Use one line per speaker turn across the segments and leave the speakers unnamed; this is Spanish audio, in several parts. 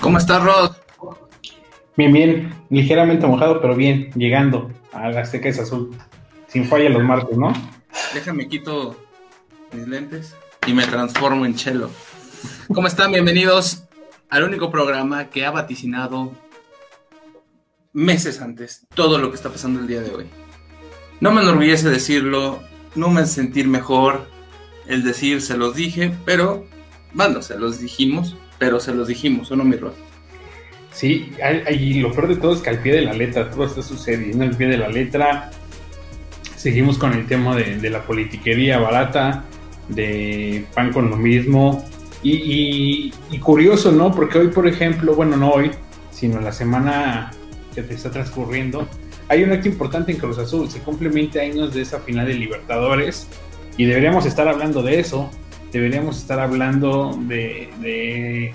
¿Cómo estás, Rod?
Bien, bien, ligeramente mojado, pero bien, llegando a la Azteca es azul. Sin falla los martes, ¿no?
Déjame quito mis lentes y me transformo en chelo. ¿Cómo están? Bienvenidos al único programa que ha vaticinado meses antes todo lo que está pasando el día de hoy. No me enorgullece decirlo, no me sentir mejor el decir se los dije, pero bueno, se los dijimos, pero se los dijimos, ¿o no, mi Rod?
Sí, y lo peor de todo es que al pie de la letra todo está sucediendo al pie de la letra. Seguimos con el tema de, la politiquería barata, de pan con lo mismo. Y, curioso, ¿no? Porque hoy, por ejemplo, bueno, no hoy, sino la semana que está transcurriendo, hay un acto importante en Cruz Azul. Se cumple 20 años de esa final de Libertadores y deberíamos estar hablando de eso. Deberíamos estar hablando de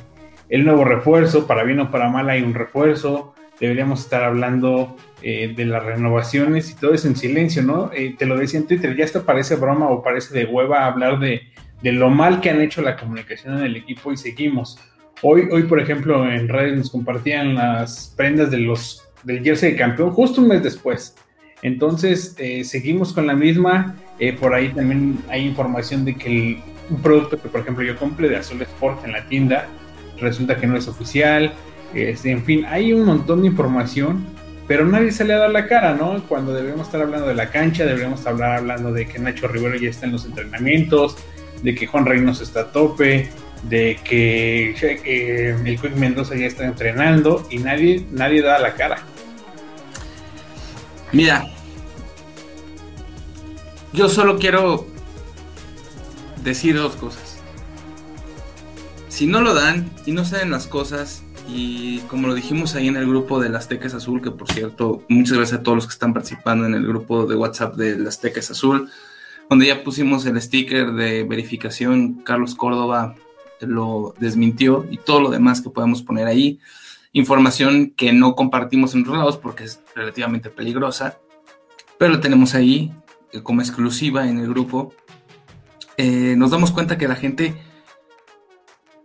el nuevo refuerzo, para bien o para mal hay un refuerzo, deberíamos estar hablando eh, de las renovaciones y todo eso en silencio, ¿no? Eh, te lo decía en Twitter, ya hasta parece broma o parece de hueva hablar de, lo mal que han hecho la comunicación en el equipo y seguimos. Hoy, hoy por ejemplo, en redes nos compartían las prendas de los, del jersey de campeón justo un mes después. Entonces, eh, seguimos con la misma. por ahí también hay información de que un producto que, por ejemplo, yo compré de Azul Sport en la tienda, resulta que no es oficial, este, en fin, hay un montón de información, pero nadie sale a dar la cara, ¿no? Cuando debemos estar hablando de la cancha, deberíamos estar hablando de que Nacho Rivero ya está en los entrenamientos, de que Juan Reynoso está a tope, de que eh, el Quick Mendoza ya está entrenando y nadie, nadie da la cara.
Mira, yo solo quiero decir dos cosas si no lo dan y no saben las cosas, y como lo dijimos ahí en el grupo de las Teques Azul, que por cierto, muchas gracias a todos los que están participando en el grupo de WhatsApp de las Teques Azul, donde ya pusimos el sticker de verificación, Carlos Córdoba lo desmintió y todo lo demás que podemos poner ahí. Información que no compartimos en otros lados porque es relativamente peligrosa, pero tenemos ahí eh, como exclusiva en el grupo. Eh, nos damos cuenta que la gente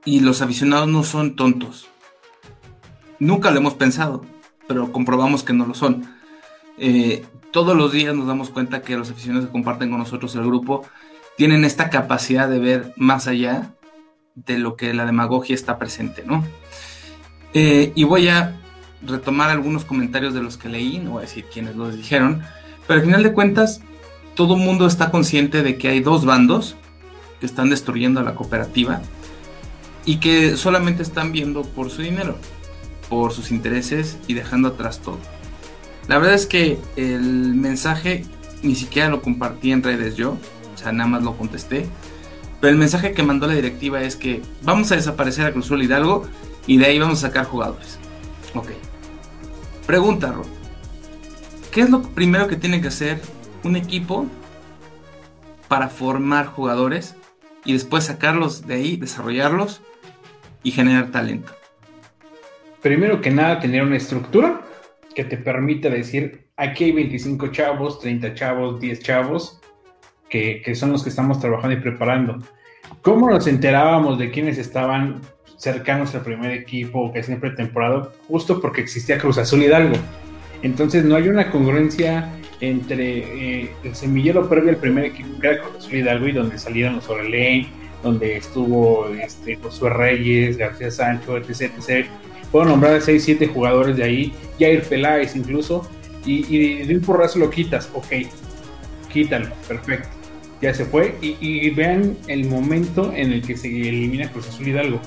y los aficionados no son tontos. Nunca lo hemos pensado, pero comprobamos que no lo son. Eh, todos los días nos damos cuenta que los aficionados que comparten con nosotros el grupo tienen esta capacidad de ver más allá de lo que la demagogia está presente, ¿no? Eh, y voy a retomar algunos comentarios de los que leí, no voy a decir quiénes los dijeron, pero al final de cuentas, todo el mundo está consciente de que hay dos bandos que están destruyendo a la cooperativa y que solamente están viendo por su dinero, por sus intereses y dejando atrás todo. La verdad es que el mensaje ni siquiera lo compartí en redes yo, o sea, nada más lo contesté. Pero el mensaje que mandó la directiva es que vamos a desaparecer a Cruzul Hidalgo y de ahí vamos a sacar jugadores. Ok. Pregunta. ¿Qué es lo primero que tiene que hacer un equipo para formar jugadores y después sacarlos de ahí, desarrollarlos y generar talento?
Primero que nada, tener una estructura que te permita decir, aquí hay 25 chavos, 30 chavos, 10 chavos, que, son los que estamos trabajando y preparando. ¿Cómo nos enterábamos de quienes estaban cercanos al primer equipo que siempre temporada? Justo porque existía Cruz Azul Hidalgo. Entonces no hay una congruencia entre eh, el semillero previo al primer equipo que era Cruz Azul Hidalgo y donde salieron los Orelén, donde estuvo este, Josué Reyes, García Sancho, etc. etc. Puedo nombrar 6, 7 jugadores de ahí, Jair Peláez incluso, y, de un porrazo lo quitas, ok, quítalo, perfecto, ya se fue, y, vean el momento en el que se elimina Cruz Azul Hidalgo,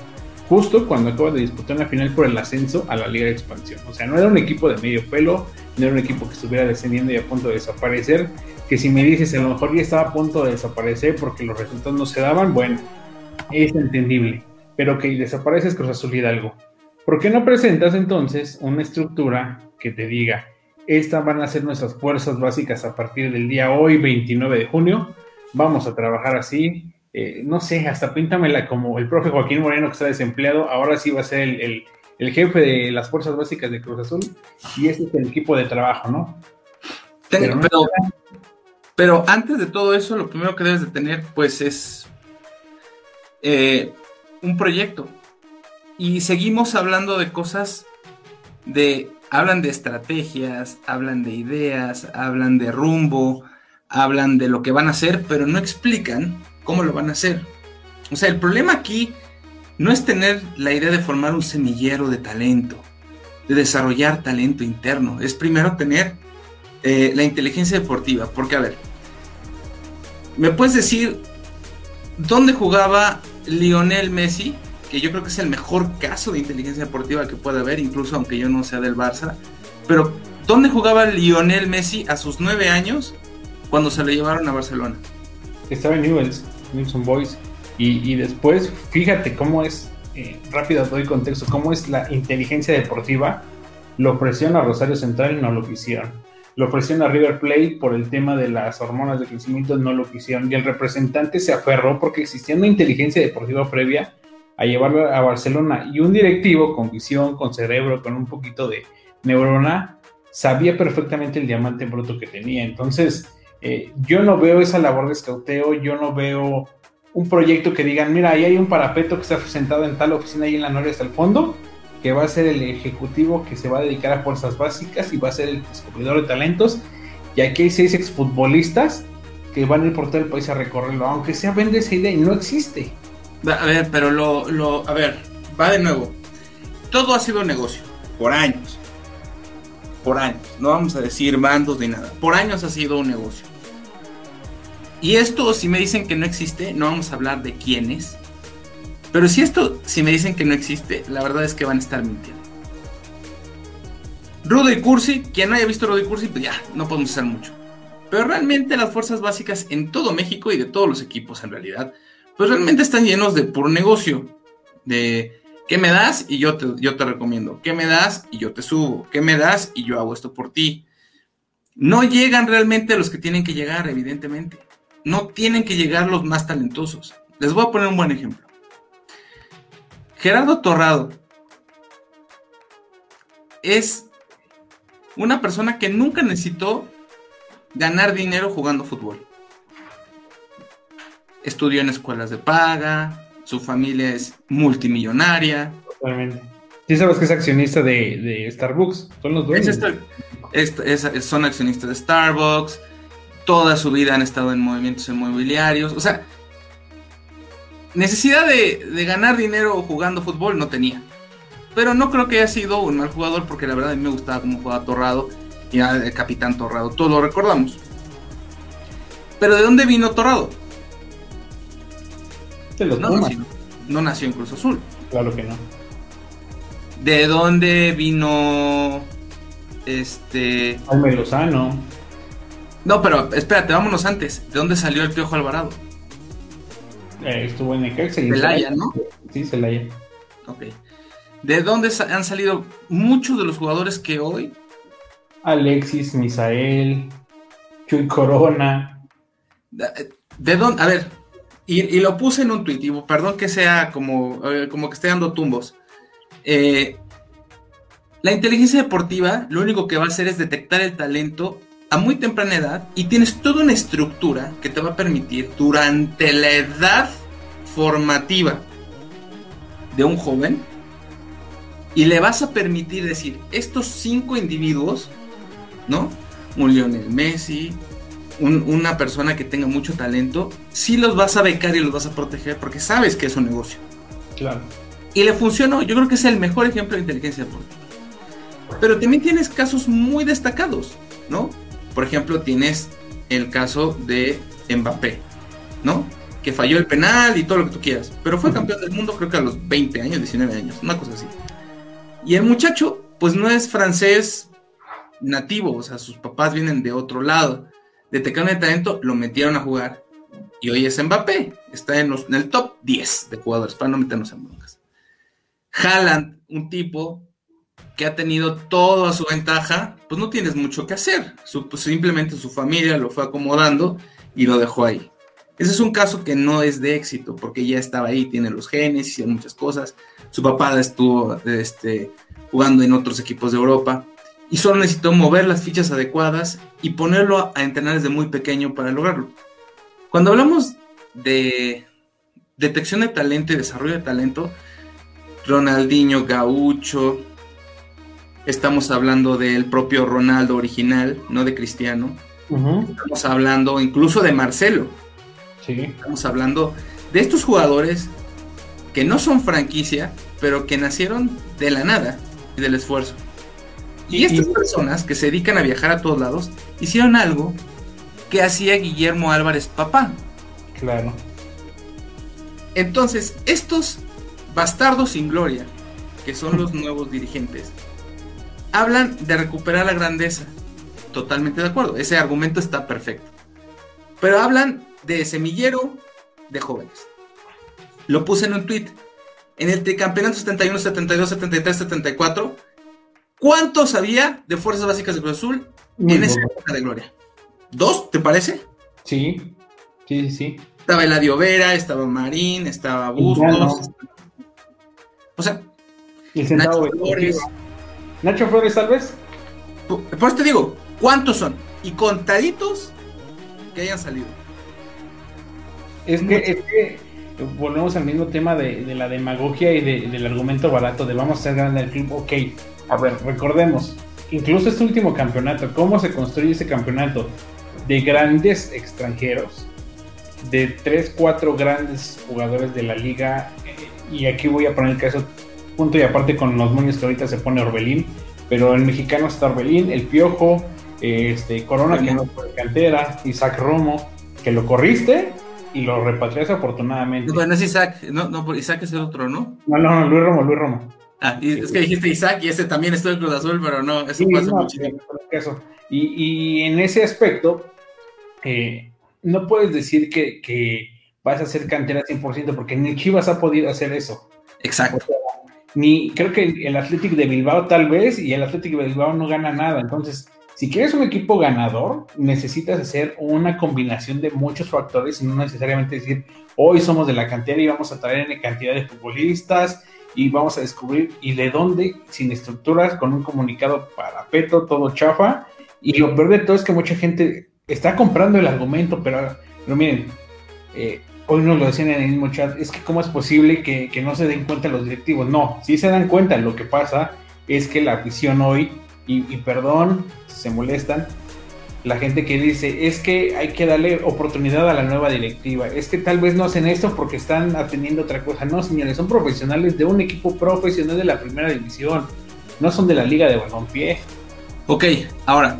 justo cuando acaba de disputar una final por el ascenso a la Liga de Expansión. O sea, no era un equipo de medio pelo, no era un equipo que estuviera descendiendo y a punto de desaparecer, que si me dices a lo mejor ya estaba a punto de desaparecer porque los resultados no se daban, bueno, es entendible. Pero que desapareces Cruz Azul Hidalgo. ¿Por qué no presentas entonces una estructura que te diga, estas van a ser nuestras fuerzas básicas a partir del día hoy, 29 de junio, vamos a trabajar así, eh, no sé, hasta píntamela como el profe Joaquín Moreno que está desempleado, ahora sí va a ser el, el jefe de las fuerzas básicas de Cruz Azul y ese es el equipo de trabajo, ¿no?
pero, pero, antes de todo eso, lo primero que debes de tener, pues, es eh, un proyecto. Y seguimos hablando de cosas de, hablan de estrategias, hablan de ideas, hablan de rumbo, hablan de lo que van a hacer, pero no explican cómo lo van a hacer. O sea, el problema aquí no es tener la idea de formar un semillero de talento, de desarrollar talento interno, es primero tener eh, la inteligencia deportiva, porque a ver, ¿me puedes decir dónde jugaba Lionel Messi? Que yo creo que es el mejor caso de inteligencia deportiva que puede haber, incluso aunque yo no sea del Barça. Pero, ¿dónde jugaba Lionel Messi a sus nueve años cuando se lo llevaron a Barcelona?
Estaba en Newell's, Newell's Boys. Y, después, fíjate cómo es, eh, rápido doy contexto, cómo es la inteligencia deportiva. Lo ofrecieron a Rosario Central y no lo quisieron. Lo ofrecieron a River Plate por el tema de las hormonas de crecimiento, no lo quisieron. Y el representante se aferró porque existía una inteligencia deportiva previa a llevarlo a Barcelona. Y un directivo con visión, con cerebro, con un poquito de neurona, sabía perfectamente el diamante bruto que tenía. Entonces, eh, yo no veo esa labor de escauteo, yo no veo un proyecto que digan, mira, ahí hay un parapeto que está sentado en tal oficina ahí en la Noria hasta el fondo, que va a ser el ejecutivo que se va a dedicar a fuerzas básicas y va a ser el descubridor de talentos. Y aquí hay seis exfutbolistas que van a ir por todo el país a recorrerlo, aunque sea vende esa idea y no existe.
A ver, pero lo, lo, a ver, va de nuevo. Todo ha sido negocio, por años. Por años. No vamos a decir bandos ni nada. Por años ha sido un negocio. Y esto, si me dicen que no existe, no vamos a hablar de quiénes. Pero si esto, si me dicen que no existe, la verdad es que van a estar mintiendo. Rudy Cursi, quien no haya visto Rudy Cursi, pues ya, no podemos hacer mucho. Pero realmente las fuerzas básicas en todo México y de todos los equipos en realidad, pues realmente están llenos de puro negocio. De ¿qué me das? Y yo te, yo te recomiendo. ¿Qué me das? Y yo te subo. ¿Qué me das? Y yo hago esto por ti. No llegan realmente a los que tienen que llegar, evidentemente no tienen que llegar los más talentosos. Les voy a poner un buen ejemplo. Gerardo Torrado es una persona que nunca necesitó ganar dinero jugando fútbol. Estudió en escuelas de paga, su familia es multimillonaria.
Totalmente. Sí sabes que es accionista de, Starbucks, son los dueños.
son accionistas de Starbucks, toda su vida han estado en movimientos inmobiliarios. O sea, necesidad de, ganar dinero jugando fútbol no tenía. Pero no creo que haya sido un mal jugador porque la verdad a mí me gustaba cómo jugaba Torrado y el capitán Torrado. Todos lo recordamos. Pero ¿de dónde vino Torrado?
no,
nació, no nació en Cruz Azul.
Claro que no.
¿De dónde vino este...
Jaime Lozano.
No, pero espérate, vámonos antes. ¿De dónde salió el Piojo Alvarado?
Eh, estuvo en Necaxa y
Celaya, ¿no?
Sí, Celaya.
Ok. ¿De dónde han salido muchos de los jugadores que hoy?
Alexis, Misael, Chuy Corona.
¿De dónde? A ver, y, lo puse en un tuit, perdón que sea como, eh, como que esté dando tumbos. Eh, la inteligencia deportiva lo único que va a hacer es detectar el talento a muy temprana edad y tienes toda una estructura que te va a permitir durante la edad formativa de un joven y le vas a permitir decir, estos cinco individuos, ¿no? Un Lionel Messi, una persona que tenga mucho talento, sí los vas a becar y los vas a proteger porque sabes que es un negocio.
Claro.
Y le funcionó, yo creo que es el mejor ejemplo de inteligencia deportiva. Pero también tienes casos muy destacados, ¿no? Por ejemplo, tienes el caso de Mbappé, ¿no? Que falló el penal y todo lo que tú quieras, pero fue campeón del mundo creo que a los 20 años, 19 años, una cosa así. Y el muchacho, pues no es francés nativo, o sea, sus papás vienen de otro lado. Detectaron el talento, lo metieron a jugar. Y hoy es Mbappé, está en, en el top 10 de jugadores, para no meternos en broncas. Haaland, un tipo que ha tenido todo a su ventaja, pues no tienes mucho que hacer. Pues simplemente su familia lo fue acomodando y lo dejó ahí. Ese es un caso que no es de éxito, porque ya estaba ahí, tiene los genes, hicieron muchas cosas. Su papá estuvo este, jugando en otros equipos de Europa y solo necesitó mover las fichas adecuadas y ponerlo a entrenar desde muy pequeño para lograrlo. Cuando hablamos de detección de talento y desarrollo de talento, Ronaldinho Gaucho, estamos hablando del propio Ronaldo original, no de Cristiano. Estamos hablando incluso de Marcelo. Estamos hablando de estos jugadores que no son franquicia, pero que nacieron de la nada y del esfuerzo. Y, estas personas que se dedican a viajar a todos lados hicieron algo que hacía Guillermo Álvarez papá.
Claro.
Entonces, estos bastardos sin gloria, que son los nuevos dirigentes, hablan de recuperar la grandeza. Totalmente de acuerdo, ese argumento está perfecto. Pero hablan de semillero de jóvenes. Lo puse en un tweet. En el tricampeonato 71, 72, 73, 74, ¿cuántos había de fuerzas básicas de Cruz Azul en esa época de gloria? ¿Dos, te parece?
Sí, sí, sí.
Estaba Eladio Vera, estaba Marín, estaba Bustos. O sea,
Nacho Flores. Nacho Flores, tal vez.
Por eso te digo, ¿cuántos son? Y contaditos que hayan salido.
Es que, es que volvemos al mismo tema de, la demagogia y del argumento barato de vamos a ser grande el club. Ok, a ver, recordemos, incluso este último campeonato, ¿cómo se construye ese campeonato? De grandes extranjeros, de 3, 4 grandes jugadores de la liga, y aquí voy a poner el caso punto y aparte con los moños que ahorita se pone Orbelín, pero el mexicano está Orbelín, el Piojo, este Corona que no fue cantera, Isaac Romo, que lo corriste y lo repatriaste afortunadamente.
No, no es Isaac, no, no, Isaac es el otro, ¿no?
No, no, no, Luis Romo, Luis Romo.
Ah, y es que dijiste Isaac y ese también estuvo en Cruz Azul, pero no, eso pasa mucho.
Y, y, en ese aspecto, eh, no puedes decir que, que, vas a hacer cantera 100% porque ni Chivas ha podido hacer eso.
Exacto.
Ni creo que el Athletic de Bilbao tal vez y el Athletic de Bilbao no gana nada. Entonces, si quieres un equipo ganador, necesitas hacer una combinación de muchos factores y no necesariamente decir, hoy somos de la cantera y vamos a traer en cantidad de futbolistas y vamos a descubrir y de dónde, sin estructuras, con un comunicado para peto, todo chafa. Y lo peor de todo es que mucha gente está comprando el argumento, pero, pero miren, eh, hoy nos lo decían en el mismo chat, es que cómo es posible que, que, no se den cuenta los directivos. No, sí se dan cuenta, lo que pasa es que la afición hoy, y, y perdón, se molestan, la gente que dice, es que hay que darle oportunidad a la nueva directiva, es que tal vez no hacen esto porque están atendiendo otra cosa. No, señores, son profesionales de un equipo profesional de la primera división, no son de la liga de balompié.
Ok, ahora,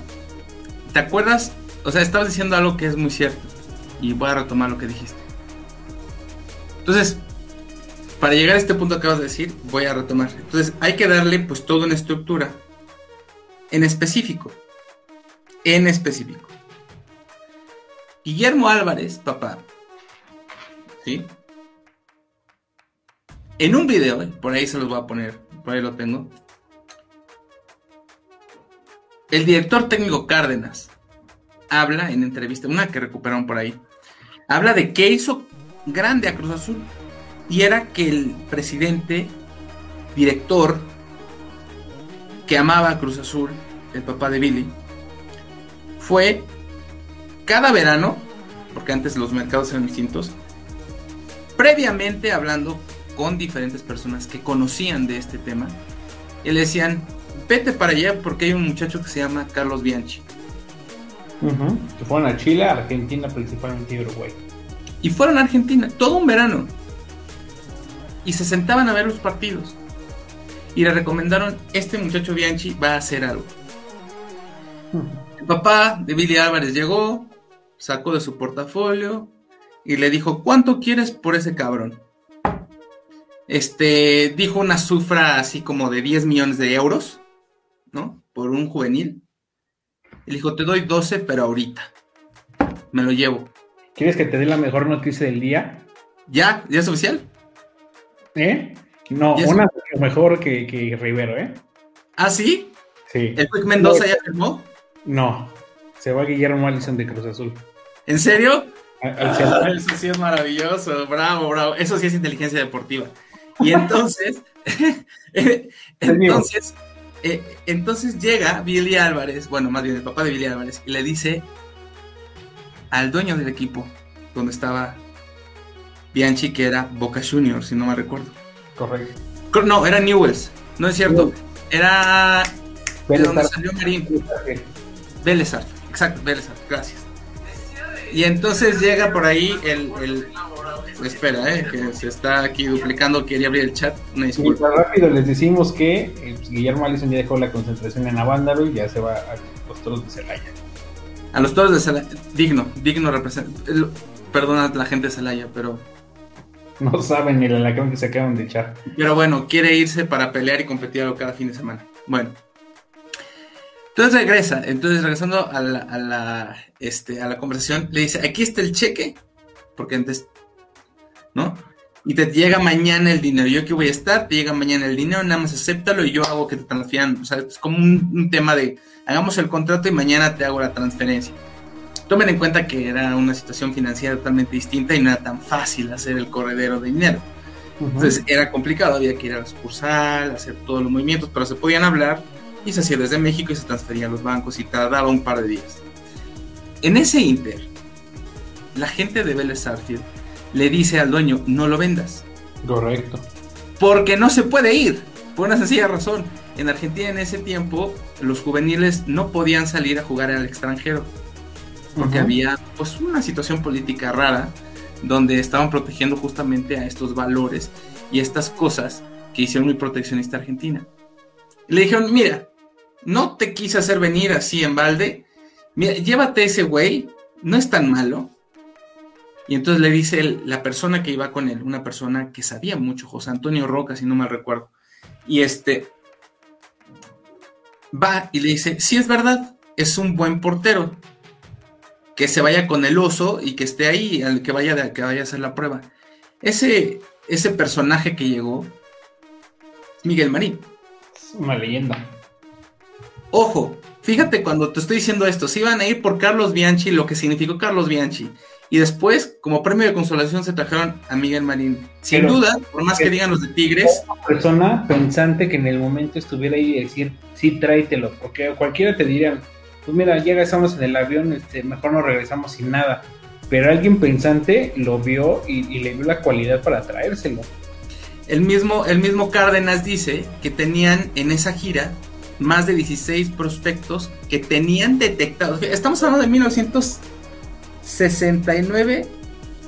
¿te acuerdas? O sea, estabas diciendo algo que es muy cierto, y voy a retomar lo que dijiste. Entonces, para llegar a este punto que acabas de decir, voy a retomar. Entonces, hay que darle pues toda una estructura en específico. En específico. Guillermo Álvarez, papá. ¿Sí? En un video, por ahí se los voy a poner, por ahí lo tengo. El director técnico Cárdenas habla en entrevista, una que recuperaron por ahí, habla de qué hizo grande a Cruz Azul. Y era que el presidente, director, que amaba a Cruz Azul, el papá de Billy, fue cada verano, porque antes los mercados eran distintos, previamente hablando con diferentes personas que conocían de este tema, y le decían, vete para allá porque hay un muchacho que se llama Carlos Bianchi.
Que fueron a Chile, Argentina principalmente Uruguay.
Y fueron a Argentina todo un verano. Y se sentaban a ver los partidos. Y le recomendaron, este muchacho Bianchi va a hacer algo. El papá de Billy Álvarez llegó, sacó de su portafolio y le dijo, ¿cuánto quieres por ese cabrón? Este, dijo una cifra así como de 10 millones de euros, ¿no? Por un juvenil. Y dijo, te doy 12, pero ahorita. Me lo llevo.
¿Quieres que te dé la mejor noticia del día?
¿Ya? ¿Ya es oficial?
¿Eh? No, una mejor que, que, Rivero, ¿eh?
¿Ah, sí?
Sí.
¿El Quick Mendoza ya firmó?
No, se va Guillermo Allison de Cruz Azul.
¿En serio? Ah, eso sí es maravilloso, bravo, bravo. Eso sí es inteligencia deportiva. Y entonces, entonces, eh, entonces llega Billy Álvarez, bueno, más bien el papá de Billy Álvarez, y le dice al dueño del equipo, donde estaba Bianchi, que era Boca Juniors, si no me recuerdo.
Correcto.
No, era Newells, no es cierto. Era de donde salió Marín. Vélez exacto, Vélez gracias. Y entonces llega por ahí el, el espera, eh, que se está aquí duplicando, quería abrir el chat,
una disculpa. rápido les decimos que eh, pues, Guillermo Alison ya dejó la concentración en Avándaro y ya se va a los toros de Celaya.
A los toros de Celaya, digno, digno representante. Perdona a la gente de Celaya, pero
no saben ni la lacrón que se acaban de echar.
Pero bueno, quiere irse para pelear y competir cada fin de semana. Bueno. Entonces regresa, entonces regresando a la, a la, este, a la conversación, le dice, aquí está el cheque, porque antes, ¿no? Y te llega mañana el dinero, yo aquí voy a estar, te llega mañana el dinero, nada más acéptalo y yo hago que te transfieran, o sea, es como un tema de, hagamos el contrato y mañana te hago la transferencia. Tomen en cuenta que era una situación financiera totalmente distinta y no era tan fácil hacer el corredero de dinero. Entonces era complicado, había que ir a la sucursal, hacer todos los movimientos, pero se podían hablar y se hacía desde México y se transfería a los bancos y tardaba un par de días. En ese inter, la gente de Vélez Arfield le dice al dueño, no lo vendas.
Correcto.
Porque no se puede ir, por una sencilla razón. En Argentina en ese tiempo los juveniles no podían salir a jugar al extranjero porque había pues una situación política rara donde estaban protegiendo justamente a estos valores y estas cosas que hicieron muy proteccionista Argentina. le dijeron, mira, no te quise hacer venir así en balde, mira, llévate ese güey, no es tan malo. Y entonces le dice la persona que iba con él, una persona que sabía mucho, José Antonio Roca, si no me recuerdo. Y este va y le dice, sí es verdad, es un buen portero, que se vaya con el oso y que esté ahí, al que vaya, de, que vaya a hacer la prueba. Ese, ese personaje que llegó, Miguel Marín.
Una leyenda.
Ojo, fíjate cuando te estoy diciendo esto, si iban a ir por Carlos Bianchi, lo que significó Carlos Bianchi, y después, como premio de consolación, se trajeron a Miguel Marín. Sin duda, por más que digan los de Tigres.
Una persona pensante que en el momento estuviera ahí y decir, sí, tráetelo, porque cualquiera te diría, pues mira, ya estamos en el avión, este, mejor nos regresamos sin nada. Pero alguien pensante lo vio y, le vio la cualidad para traérselo.
El mismo, el mismo Cárdenas dice que tenían en esa gira más de 16 prospectos que tenían detectados. Estamos hablando de 1969,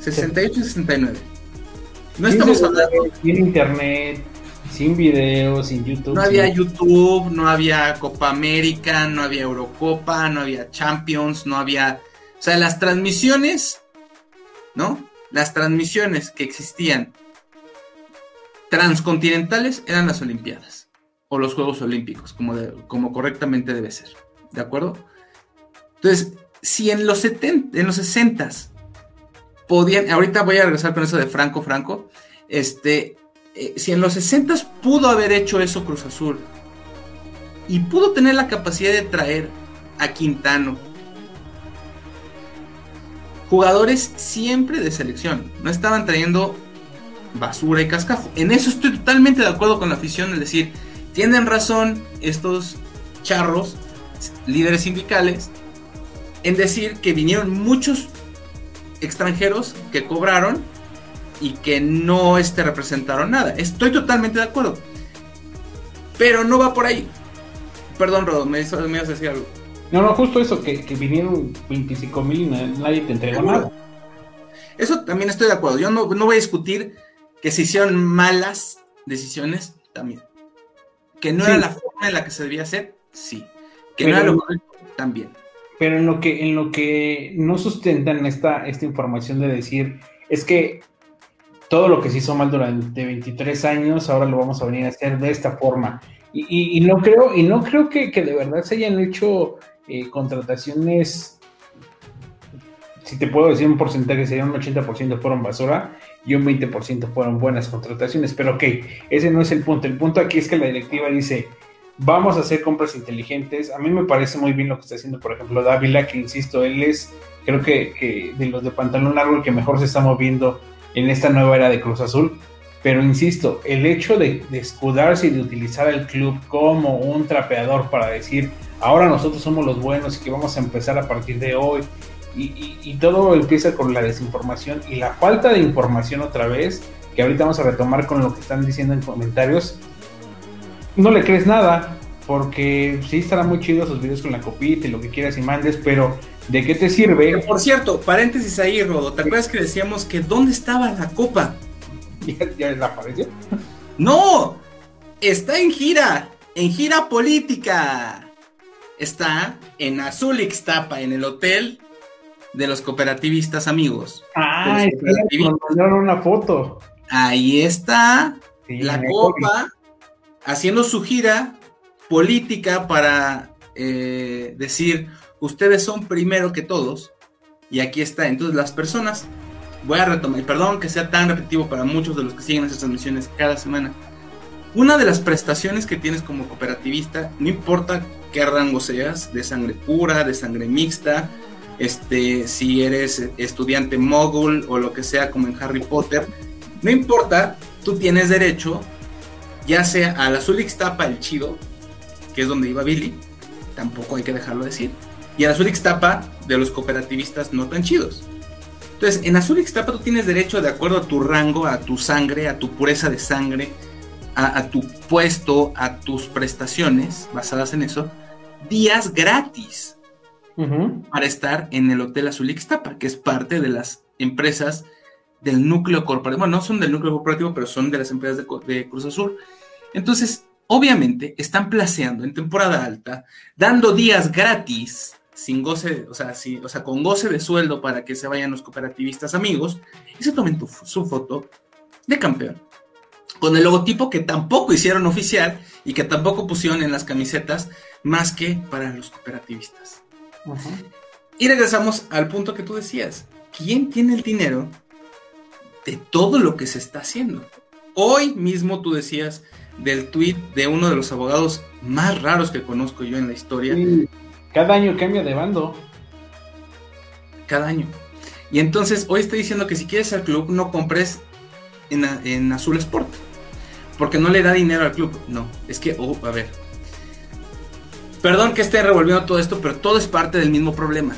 68 y 69.
No estamos hablando. de internet, sin videos, sin YouTube.
No había YouTube, no había Copa América, no había Eurocopa, no había Champions, no había... O sea, las transmisiones, ¿no? Las transmisiones que existían transcontinentales eran las Olimpiadas o los Juegos Olímpicos, como, como correctamente debe ser. ¿De acuerdo? Entonces, si en los, 70, en los 60 podían, ahorita voy a regresar con eso de Franco Franco, este, eh, si en los 60 pudo haber hecho eso Cruz Azul y pudo tener la capacidad de traer a Quintano, jugadores siempre de selección, no estaban trayendo basura y cascajo. En eso estoy totalmente de acuerdo con la afición, es decir, tienen razón estos charros, líderes sindicales, en decir que vinieron muchos extranjeros que cobraron y que no este, representaron nada. Estoy totalmente de acuerdo. Pero no va por ahí. Perdón, Rodo, me, ibas a decir algo.
No, no, justo eso, que, vinieron 25 mil y nadie te entregó nada.
Eso también estoy de acuerdo. Yo no, voy a discutir que se hicieron malas decisiones también. Que no era la forma en la que se debía hacer, sí. Que no era lo correcto, también.
Pero en lo que, en lo que no sustentan esta, esta información de decir es que todo lo que se hizo mal durante 23 años, ahora lo vamos a venir a hacer de esta forma. Y, no creo, y no creo que, de verdad se hayan hecho eh, contrataciones, si te puedo decir un porcentaje, sería un 80% fueron basura y un 20% fueron buenas contrataciones. Pero ok, ese no es el punto. El punto aquí es que la directiva dice, vamos a hacer compras inteligentes. A mí me parece muy bien lo que está haciendo, por ejemplo, Dávila, que insisto, él es, creo que, de los de pantalón largo, el que mejor se está moviendo en esta nueva era de Cruz Azul. Pero insisto, el hecho de, escudarse y de utilizar el club como un trapeador para decir, ahora nosotros somos los buenos y que vamos a empezar a partir de hoy. Y, y, todo empieza con la desinformación y la falta de información otra vez, que ahorita vamos a retomar con lo que están diciendo en comentarios. No le crees nada, porque sí estará muy chido esos videos con la copita y lo que quieras y mandes, pero ¿de qué te sirve?
por cierto, paréntesis ahí, Rodo, ¿te acuerdas que decíamos que dónde estaba la copa?
¿Ya, ya apareció?
No, está en gira, en gira política está en Azul Ixtapa, en el hotel de los cooperativistas amigos.
Ah, una foto.
Ahí está la copa haciendo su gira política para eh, decir, ustedes son primero que todos. Y aquí está. Entonces las personas, voy a retomar, perdón que sea tan repetitivo para muchos de los que siguen esas transmisiones cada semana. Una de las prestaciones que tienes como cooperativista, no importa qué rango seas, de sangre pura, de sangre mixta, este, si eres estudiante mogul o lo que sea como en Harry Potter, no importa, tú tienes derecho, ya sea al azul Ixtapa el chido, que es donde iba Billy, tampoco hay que dejarlo decir, y al azul Ixtapa de los cooperativistas no tan chidos. Entonces, en azul Ixtapa tú tienes derecho de acuerdo a tu rango, a tu sangre, a tu pureza de sangre, a tu puesto, a tus prestaciones basadas en eso, días gratis para estar en el Hotel Azul Ixtapa, que es parte de las empresas del núcleo corporativo. Bueno, no son del núcleo corporativo, pero son de las empresas de, Cruz Azul. Entonces, obviamente, están placeando en temporada alta, dando días gratis, sin goce, o sea, o sea, con goce de sueldo para que se vayan los cooperativistas amigos y se tomen su foto de campeón. Con el logotipo que tampoco hicieron oficial y que tampoco pusieron en las camisetas más que para los cooperativistas. Y regresamos al punto que tú decías. ¿Quién tiene el dinero de todo lo que se está haciendo? Hoy mismo tú decías del tweet de uno de los abogados más raros que conozco yo en la historia.
Cada año cambia de bando.
Cada año. Y entonces hoy estoy diciendo que si quieres al club no compres en, en Azul Sport. Porque no le da dinero al club. No, es que, oh, a ver, Perdón que esté revolviendo todo esto, pero todo es parte del mismo problema.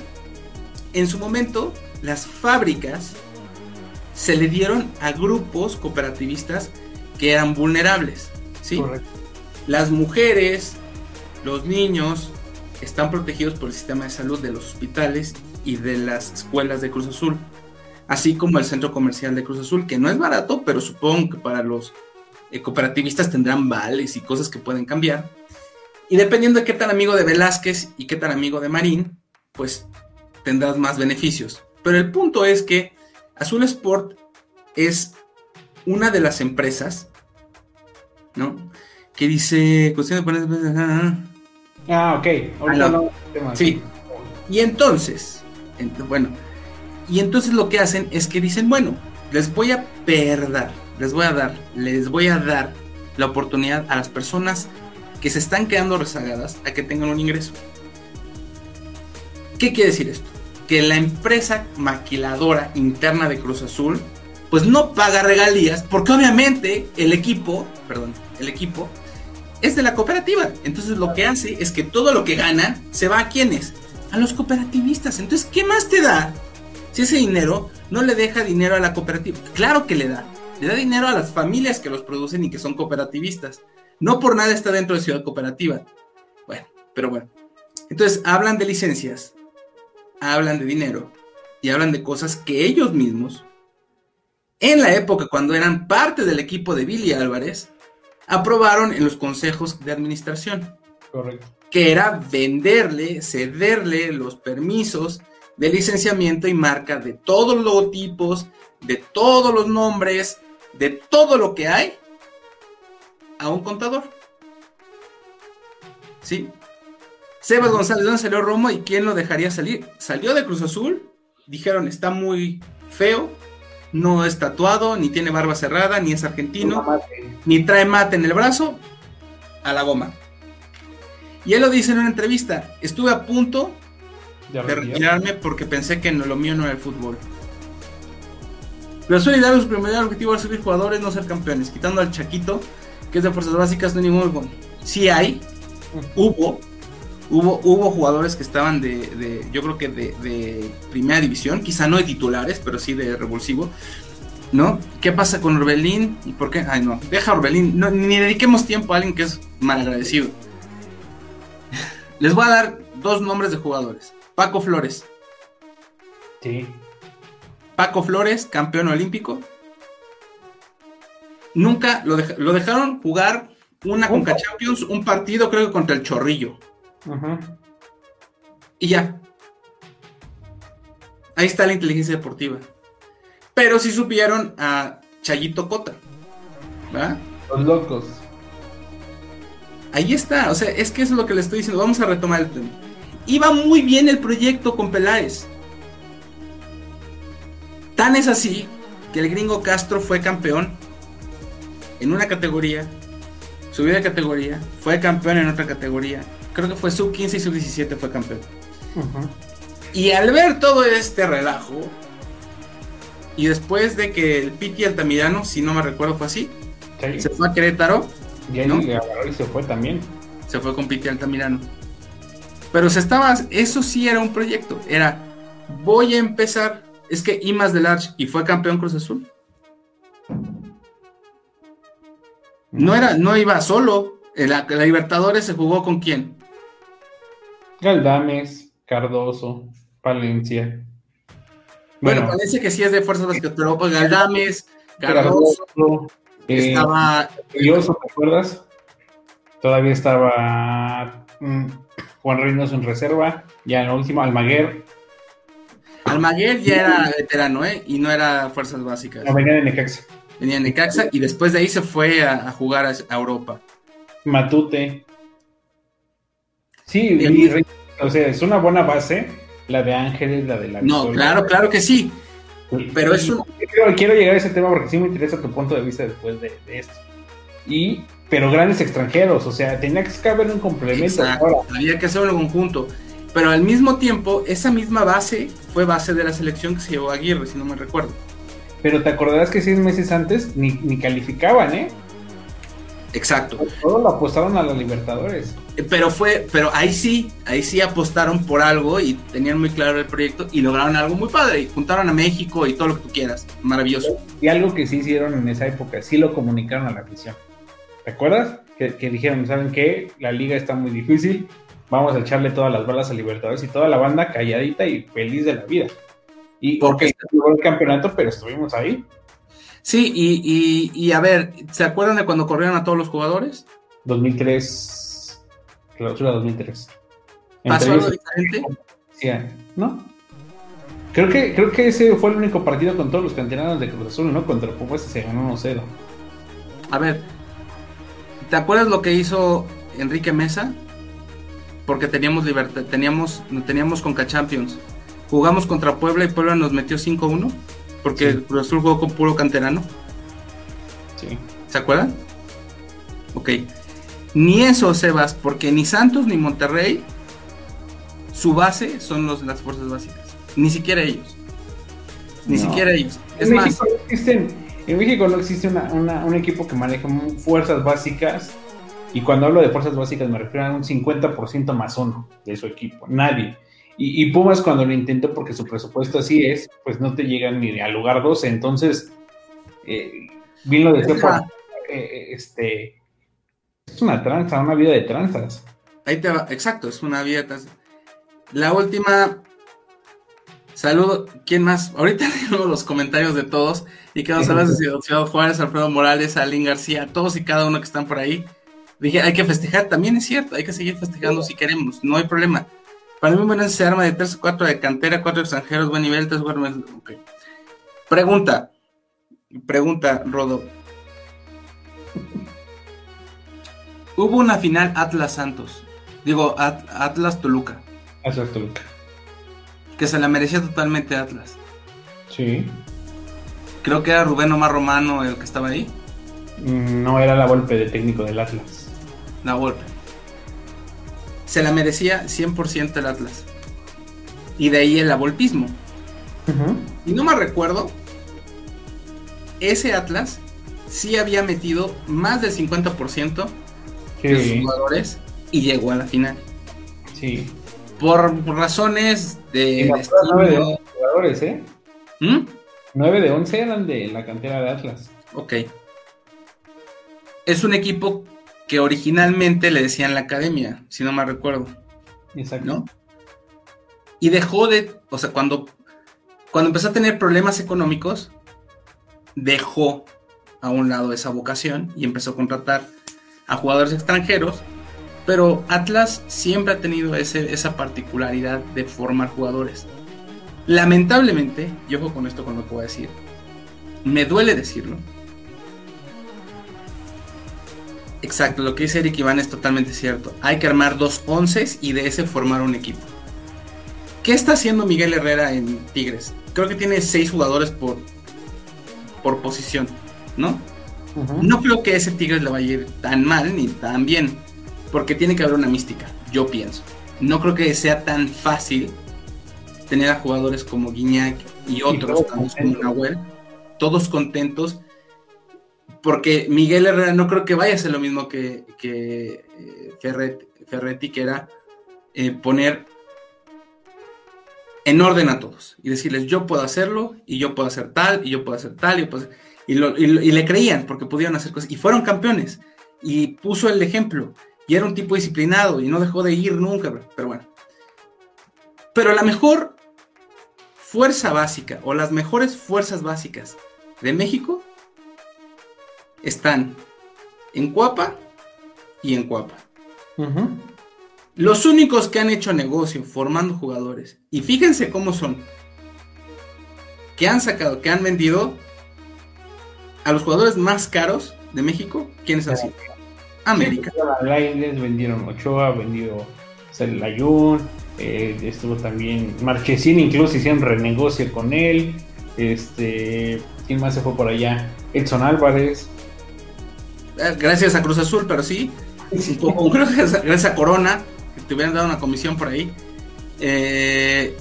En su momento, las fábricas se le dieron a grupos cooperativistas que eran vulnerables. ¿Sí? Las mujeres, los niños están protegidos por el sistema de salud de los hospitales y de las escuelas de Cruz Azul, así como el centro comercial de Cruz Azul, que no es barato, pero supongo que para los eh, cooperativistas tendrán vales y cosas que pueden cambiar. Y dependiendo de qué tan amigo de Velázquez y qué tan amigo de Marín, pues tendrás más beneficios. Pero el punto es que Azul Sport es una de las empresas, ¿no? Que dice, cuestión de
poner... Ah, ok.
Ah, sí. Y entonces, bueno, y entonces lo que hacen es que dicen, bueno, les voy a perder, les voy a dar, les voy a dar la oportunidad a las personas que se están quedando rezagadas a que tengan un ingreso. ¿Qué quiere decir esto? Que la empresa maquiladora interna de Cruz Azul, pues no paga regalías, porque obviamente el equipo, perdón, el equipo es de la cooperativa. Entonces lo que hace es que todo lo que ganan se va a quienes? A los cooperativistas. Entonces, ¿qué más te da? Si ese dinero no le deja dinero a la cooperativa. Claro que le da. Le da dinero a las familias que los producen y que son cooperativistas. No por nada está dentro de Ciudad Cooperativa. Bueno, pero bueno. Entonces hablan de licencias, hablan de dinero y hablan de cosas que ellos mismos, en la época cuando eran parte del equipo de Billy Álvarez, aprobaron en los consejos de administración.
Correcto.
Que era venderle, cederle los permisos de licenciamiento y marca de todos los logotipos, de todos los nombres, de todo lo que hay a un contador. ¿Sí? Sebas González, ¿dónde salió Romo y quién lo dejaría salir? Salió de Cruz Azul, dijeron está muy feo, no es tatuado, ni tiene barba cerrada, ni es argentino, ni trae mate en el brazo, a la goma. Y él lo dice en una entrevista, estuve a punto de retirarme porque pensé que no- lo mío no era el fútbol. Pero Hidalgo su primer objetivo era subir jugadores, no ser campeones. Quitando al Chaquito, que es de fuerzas básicas, no hay ningún... bueno, Sí hay, hubo, hubo, hubo jugadores que estaban de, de- yo creo que de, de primera división, quizá no de titulares, pero sí de revulsivo. ¿No? ¿Qué pasa con Orbelín? ¿Y por qué? Ay, no, deja Orbelín. No, ni dediquemos tiempo a alguien que es malagradecido. Les voy a dar dos nombres de jugadores. Paco Flores.
Sí.
Paco Flores, campeón olímpico. Nunca lo, deja- lo dejaron jugar una Conca Champions, un partido creo que contra el Chorrillo. Y ya. Ahí está la inteligencia deportiva. Pero sí supieron a Chayito Cota. ¿verdad?
Los locos.
Ahí está. O sea, es que eso es lo que le estoy diciendo. Vamos a retomar el tema. Iba muy bien el proyecto con Peláez. Tan es así que el gringo Castro fue campeón en una categoría, subió de categoría, fue campeón en otra categoría. Creo que fue sub 15 y sub 17 fue campeón. Y al ver todo este relajo, y después de que el Piti Altamirano, si no me recuerdo fue así,
Sí.
se fue a Querétaro,
Y ahí
¿no?
agarró y se fue también.
se fue con Piti Altamirano. Pero se estaba, eso sí era un proyecto, era voy a empezar, es que Imas del Arch y fue campeón Cruz Azul. No era, no iba solo. La, la Libertadores se jugó con quién?
Galdames, Cardoso, Palencia.
Bueno, parece que sí es de fuerzas básicas, pero pues, Galdames, Cardoso,
Cardoso, eh,
estaba
Belloso, ¿te acuerdas? Todavía estaba mm, Juan Reynoso en reserva. Ya en la última, Almaguer.
Almaguer ya era veterano, ¿eh? Y no era fuerzas básicas.
La venía de Necaxa.
Venía en Necaxa y después de ahí se fue a, a jugar a, a Europa.
Matute. Sí, y o sea, es una buena base. La de Ángeles, la de la
No,
Victoria.
claro, claro que sí. pero
Y
es un-
Quiero, quiero llegar a ese tema porque sí me interesa tu punto de vista después de, de esto. Y, pero grandes extranjeros, o sea, tenía que haber un complemento.
Exacto,
Ahora,
había que hacerlo en conjunto. Pero al mismo tiempo, esa misma base fue base de la selección que se llevó a Aguirre, si no me recuerdo.
pero te acordarás que seis meses antes ni, ni calificaban, ¿eh?
Exacto.
Todos lo apostaron a los Libertadores.
Pero fue, pero ahí sí, ahí sí apostaron por algo y tenían muy claro el proyecto y lograron algo muy padre. Y juntaron a México y todo lo que tú quieras. Maravilloso.
Y algo que sí hicieron en esa época, sí lo comunicaron a la afición. ¿Te acuerdas? Que, que dijeron, ¿saben qué? La liga está muy difícil, vamos a echarle todas las balas a Libertadores y toda la banda calladita y feliz de la vida. Y
Porque-
porque llegó el campeonato, pero estuvimos ahí.
Sí, y, y, y a ver, ¿se acuerdan de cuando corrieron a todos los jugadores?
2003, clausura 2003.
¿Pasó algo diferente?
sí, ¿no? Creo que, creo que ese fue el único partido con todos los canteranos de Cruz Azul, ¿no? Contra Pumas se ganó 1-0.
A ver, ¿te acuerdas lo que hizo Enrique Mesa? Porque teníamos libertad, teníamos, teníamos Conca Champions. Jugamos contra Puebla y Puebla nos metió 5-1. Porque
Sí.
Cruz Azul jugó con puro canterano.
Sí.
¿Se acuerdan? Ok. Ni eso, Sebas, porque ni Santos ni Monterrey, su base son los, las fuerzas básicas. Ni siquiera ellos. Ni
No.
siquiera ellos. Es
en,
más,
México no existen- en México no existe una- una- un equipo que maneje fuerzas básicas. Y cuando hablo de fuerzas básicas me refiero a un 50% más uno de su equipo. Nadie. Y, y Pumas cuando lo intentó, porque su presupuesto así es, pues no te llegan ni al lugar 12. Entonces, eh, bien lo decía, por- eh, este, es una tranza, una vida de tranzas.
Ahí te va, exacto, es una vía. tas- La última. Saludo, ¿quién más? Ahorita tengo los comentarios de todos y que nos hablas de Ciudad Juárez, Alfredo Morales, Alín García, todos y cada uno que están por ahí. Dije, hay que festejar, también es cierto, hay que seguir festejando si queremos, no hay problema. Para mí, bueno, se arma de 3 o 4 de cantera, 4 extranjeros, buen nivel, 3 4 ok. Pregunta, pregunta, Rodo. Hubo una final Atlas Santos, digo At- Atlas Toluca,
es Toluca.
que se la merecía totalmente Atlas.
Sí.
Creo que era Rubén Omar Romano el que estaba ahí,
Mm, No era la golpe de técnico del Atlas.
la golpe. Se la merecía 100% el Atlas. Y de ahí el abolpismo. Y no me recuerdo, ese Atlas sí había metido más del 50% de sus jugadores y llegó a la final.
Sí.
Por razones de...
de jugadores, ¿eh? ¿Mm? 9 de 11 eran de la cantera de Atlas.
Ok. Es un equipo que originalmente le decían la academia, si no me recuerdo.
Exacto. ¿no?
Y dejó de, o sea, cuando, cuando empezó a tener problemas económicos, dejó a un lado esa vocación y empezó a contratar a jugadores extranjeros, pero Atlas siempre ha tenido ese, esa particularidad de formar jugadores. Lamentablemente, y ojo con esto con lo que voy a decir, me duele decirlo. Exacto, lo que dice Eric Iván es totalmente cierto. Hay que armar dos onces y de ese formar un equipo. ¿Qué está haciendo Miguel Herrera en Tigres? Creo que tiene seis jugadores por, por posición, ¿no? No creo que ese Tigres le vaya a ir tan mal ni tan bien, porque tiene que haber una mística, yo pienso. No creo que sea tan fácil tener a jugadores como Guiñac y otros, como Nahuel, todos contentos, porque Miguel Herrera no creo que vaya a ser lo mismo que, que eh, Ferretti, que era eh, poner en orden a todos y decirles yo puedo hacerlo y yo puedo hacer tal y yo puedo hacer tal y, y, y, le creían porque pudieron hacer cosas y fueron campeones y puso el ejemplo y era un tipo disciplinado y no dejó de ir nunca, pero bueno. Pero la mejor fuerza básica o las mejores fuerzas básicas de México están en Cuapa y en Cuapa. Los únicos que han hecho negocio formando jugadores, y fíjense cómo son, que han sacado, que han vendido a los jugadores más caros de México, ¿quiénes han sido? América.
les vendieron Ochoa, vendido Celayún, eh, estuvo también Marchesín, incluso hicieron renegocio con él. Este, ¿quién más se fue por allá? Edson Álvarez.
Eh, gracias a Cruz Azul, pero sí. gracias a Corona, que te hubieran dado una comisión por ahí. Eh,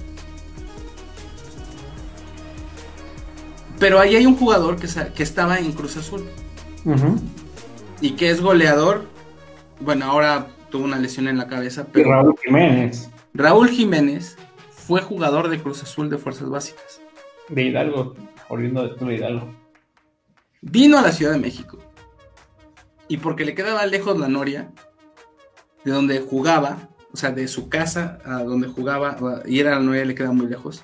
pero ahí hay un jugador que, que estaba en Cruz Azul. Y que es goleador. Bueno, ahora tuvo una lesión en la cabeza. Pero...
Raúl Jiménez.
Raúl Jiménez fue jugador de Cruz Azul de Fuerzas Básicas.
De Hidalgo, volviendo de Hidalgo.
Vino a la Ciudad de México. Y porque le quedaba lejos la Noria, de donde jugaba, o sea, de su casa a donde jugaba, y era la Noria, le quedaba muy lejos.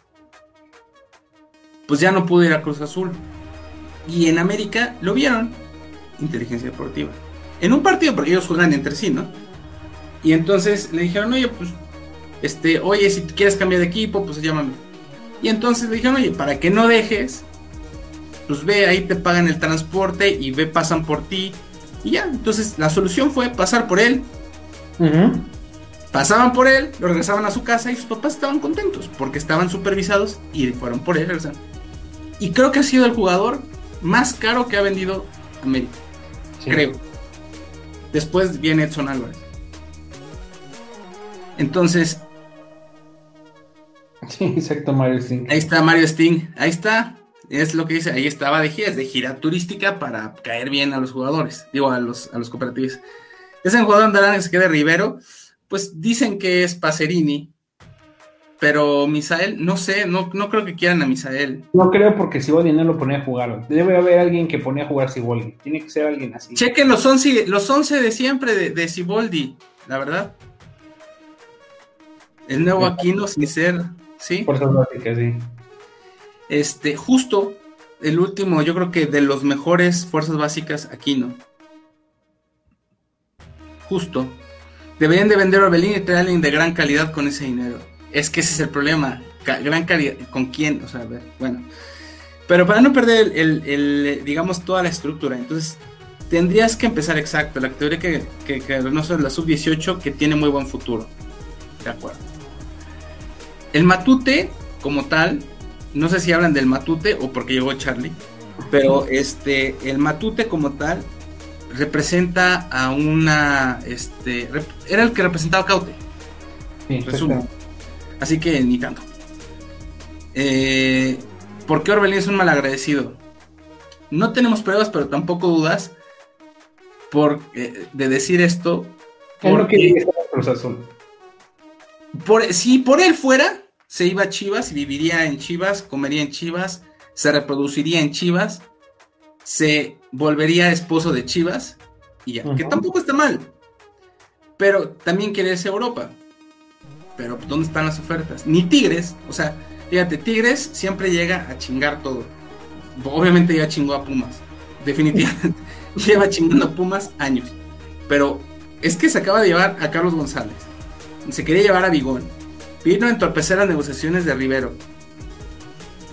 Pues ya no pudo ir a Cruz Azul. Y en América lo vieron. Inteligencia deportiva. En un partido, porque ellos juegan entre sí, ¿no? Y entonces le dijeron, oye, pues este, oye, si quieres cambiar de equipo, pues llámame. Y entonces le dijeron, oye, para que no dejes, pues ve, ahí te pagan el transporte y ve, pasan por ti. Y ya, entonces la solución fue pasar por él. Pasaban por él, lo regresaban a su casa y sus papás estaban contentos porque estaban supervisados y fueron por él. Y creo que ha sido el jugador más caro que ha vendido América. Creo. Después viene Edson Álvarez. Entonces,
Sí, exacto, Mario Sting.
Ahí está Mario Sting, ahí está. Es lo que dice, ahí estaba de gira, es de gira turística para caer bien a los jugadores, digo, a los, a los cooperativos. Ese jugador andarán que se quede Rivero, pues dicen que es Pacerini, pero Misael, no sé, no, no creo que quieran a Misael.
No creo porque Siboldi no lo ponía a jugar. Debe haber alguien que ponía a jugar Siboldi. Tiene que ser alguien así.
Chequen los 11, los 11 de siempre de, de Siboldi, la verdad. El nuevo Aquino sin ser ¿sí?
Fuerzas básicas, sí.
Este, justo el último, yo creo que de los mejores fuerzas básicas, aquí no. Justo. Deberían de vender a Orbelín y traer alguien de gran calidad con ese dinero. Es que ese es el problema. gran calidad. ¿Con quién? O sea, a ver, bueno. Pero para no perder el, digamos, toda la estructura. Entonces, tendrías que empezar exacto. La teoría que, que, que no sé, la sub-18 que tiene muy buen futuro. De acuerdo. El matute, como tal, no sé si hablan del matute o porque llegó Charlie, pero este, el matute como tal representa a una, este, era el que representaba a Caute, resumen. Así que ni tanto. Eh, ¿Por qué Orbelín es un malagradecido? No tenemos pruebas, pero tampoco dudas por, eh, de decir esto.
Porque, Cruz Azul.
Por, si por él fuera, se iba a Chivas y viviría en Chivas, comería en Chivas, se reproduciría en Chivas, se volvería esposo de Chivas y ya, que tampoco está mal. Pero también quiere irse a Europa. Pero ¿dónde están las ofertas? Ni Tigres, o sea, fíjate, Tigres siempre llega a chingar todo. Obviamente ya chingó a Pumas. Definitivamente. Lleva chingando a Pumas años. Pero es que se acaba de llevar a Carlos González. Se quería llevar a Bigón. Vino a entorpecer las negociaciones de Rivero.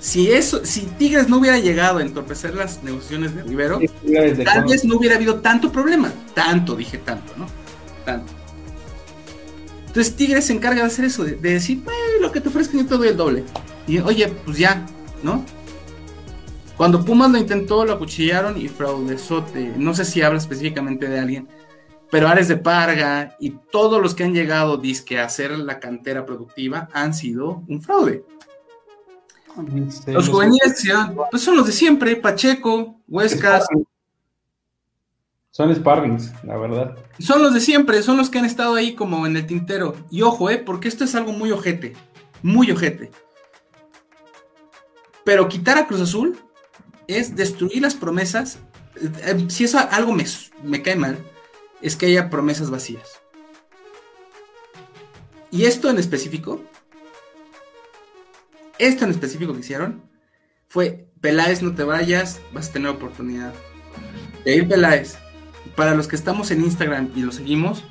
Si eso, si Tigres no hubiera llegado a entorpecer las negociaciones de Rivero, tal vez no hubiera habido tanto problema. Tanto, dije tanto, ¿no? Tanto. Entonces Tigres se encarga de hacer eso, de, decir, lo que te ofrezcan yo te doy el doble. Y oye, pues ya, ¿no? Cuando Pumas lo intentó, lo acuchillaron y fraudezote. No sé si habla específicamente de alguien, pero Ares de Parga y todos los que han llegado disque a hacer la cantera productiva han sido un fraude. los juveniles pues son los de siempre, Pacheco, Huescas.
Son sparrings, la verdad.
Son los de siempre, son los que han estado ahí como en el tintero. Y ojo, eh, porque esto es algo muy ojete, muy ojete. Pero quitar a Cruz Azul es destruir las promesas. Eh, si eso algo me, me cae mal, es que haya promesas vacías. Y esto en específico, esto en específico que hicieron, fue Peláez, no te vayas, vas a tener oportunidad. De ir Peláez, para los que estamos en Instagram y lo seguimos,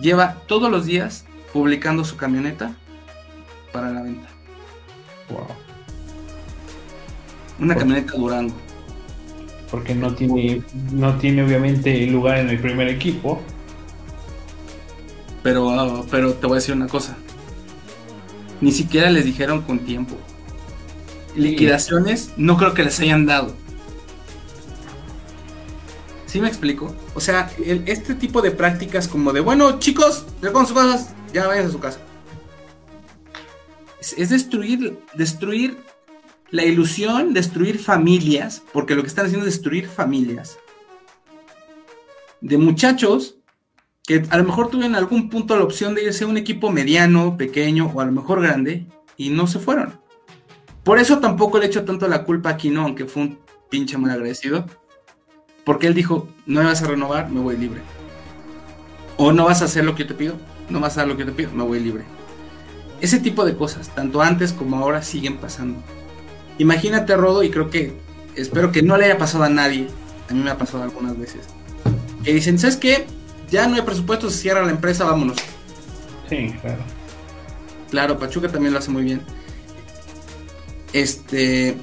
lleva todos los días publicando su camioneta para la venta. Wow. Una camioneta Durango
porque no tiene, no tiene obviamente lugar en el primer equipo.
Pero, pero te voy a decir una cosa. Ni siquiera les dijeron con tiempo. Liquidaciones no creo que les hayan dado. ¿Sí me explico? O sea, este tipo de prácticas como de, bueno, chicos, con sus cosas, ya vayan a su casa. Es, es destruir, destruir la ilusión, destruir familias, porque lo que están haciendo es destruir familias, de muchachos que a lo mejor tuvieron algún punto la opción de irse a un equipo mediano, pequeño o a lo mejor grande y no se fueron. Por eso tampoco le echo tanto la culpa a Quino, aunque fue un pinche mal agradecido, porque él dijo, no me vas a renovar, me voy libre. O no vas a hacer lo que yo te pido, no vas a hacer lo que yo te pido, me voy libre. Ese tipo de cosas, tanto antes como ahora, siguen pasando. Imagínate, Rodo, y creo que espero que no le haya pasado a nadie. A mí me ha pasado algunas veces. Que dicen, ¿sabes qué? Ya no hay presupuesto, se cierra la empresa, vámonos.
Sí, claro.
Claro, Pachuca también lo hace muy bien. Este.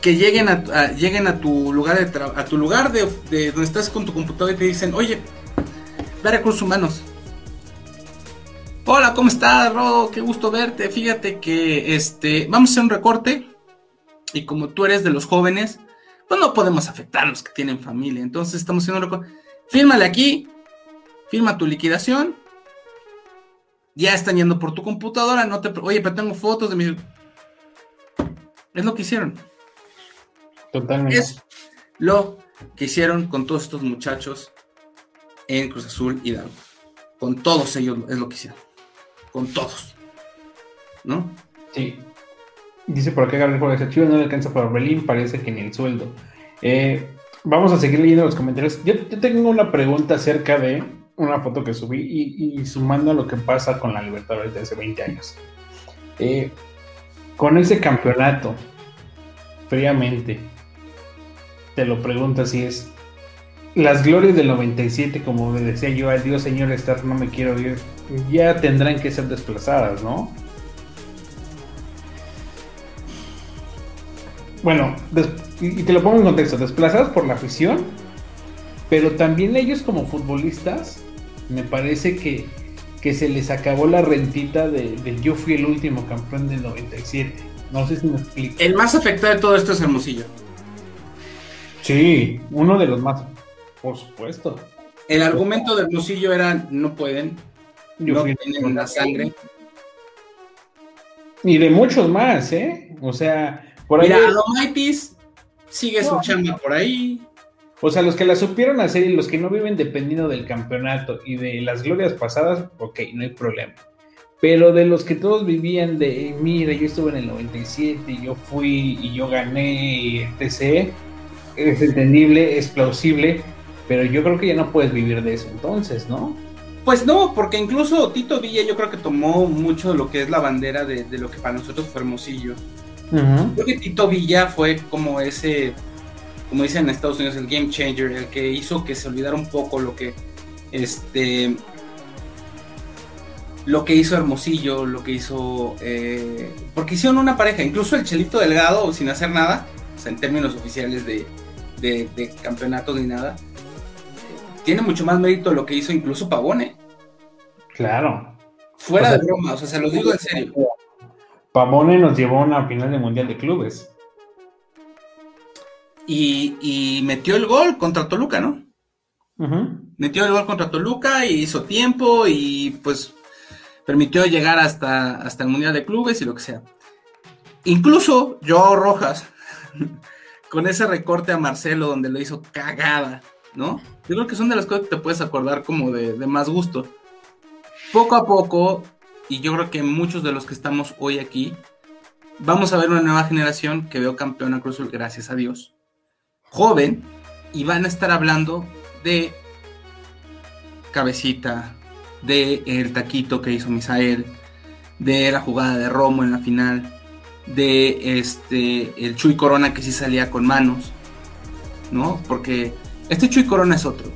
Que lleguen a, lleguen a tu lugar de a tu lugar de, de, donde estás con tu computadora y te dicen, oye, ve a recursos humanos. Hola, ¿cómo estás, Rodo? Qué gusto verte. Fíjate que este, vamos a hacer un recorte. Y como tú eres de los jóvenes, pues no podemos afectar a los que tienen familia. Entonces estamos haciendo un recorte. Fírmale aquí. Firma tu liquidación. Ya están yendo por tu computadora. No te, oye, pero tengo fotos de mi. Es lo que hicieron.
Totalmente.
Es lo que hicieron con todos estos muchachos en Cruz Azul Hidalgo. Con todos ellos es lo que hicieron con todos. ¿No?
Sí. Dice por acá Gabriel Jorge, Chivas no le alcanza para Berlín, parece que ni el sueldo. Eh, vamos a seguir leyendo los comentarios. Yo, tengo una pregunta acerca de una foto que subí y, sumando a lo que pasa con la Libertadores de hace 20 años. Eh, con ese campeonato, fríamente, te lo pregunto si es las glorias del 97, como me decía yo, adiós señor Star, no me quiero ir, ya tendrán que ser desplazadas, ¿no? Bueno, y te lo pongo en contexto, desplazadas por la afición, pero también ellos como futbolistas, me parece que, que se les acabó la rentita de, yo fui el último campeón del 97. No sé si me explico.
El más afectado de todo esto es Hermosillo.
Sí, uno de los más por supuesto.
El argumento del Hermosillo era no pueden, no tienen la sangre.
Y de muchos más, ¿eh? O sea,
por ahí. Mira, Maitis sigue su chamba por ahí.
O sea, los que la supieron hacer y los que no viven dependiendo del campeonato y de las glorias pasadas, ok, no hay problema. Pero de los que todos vivían de, mira, yo estuve en el 97, yo fui y yo gané, etc., es entendible, es plausible, pero yo creo que ya no puedes vivir de eso entonces, ¿no?
Pues no, porque incluso Tito Villa yo creo que tomó mucho de lo que es la bandera de, lo que para nosotros fue Hermosillo. Creo que Tito Villa fue como ese, como dicen en Estados Unidos, el game changer, el que hizo que se olvidara un poco lo que, este, lo que hizo Hermosillo, lo que hizo, eh, porque hicieron una pareja, incluso el Chelito Delgado, sin hacer nada, o sea, en términos oficiales de, de, de campeonatos ni nada, tiene mucho más mérito lo que hizo incluso Pavone.
Claro.
Fuera de broma, o sea, se lo digo en serio.
Pavone nos llevó a una final de Mundial de Clubes.
Y, metió el gol contra Toluca, ¿no? Metió el gol contra Toluca y hizo tiempo y pues permitió llegar hasta, hasta el Mundial de Clubes y lo que sea. Incluso Joao Rojas, con ese recorte a Marcelo donde lo hizo cagada, ¿no? Yo creo que son de las cosas que te puedes acordar como de, más gusto. Poco a poco, y yo creo que muchos de los que estamos hoy aquí, vamos a ver una nueva generación que veo campeón a Cruzul, gracias a Dios. Joven, y van a estar hablando de Cabecita, de el taquito que hizo Misael, de la jugada de Romo en la final, de este el Chuy Corona que sí salía con manos, ¿no? Porque este Chuy Corona es otro.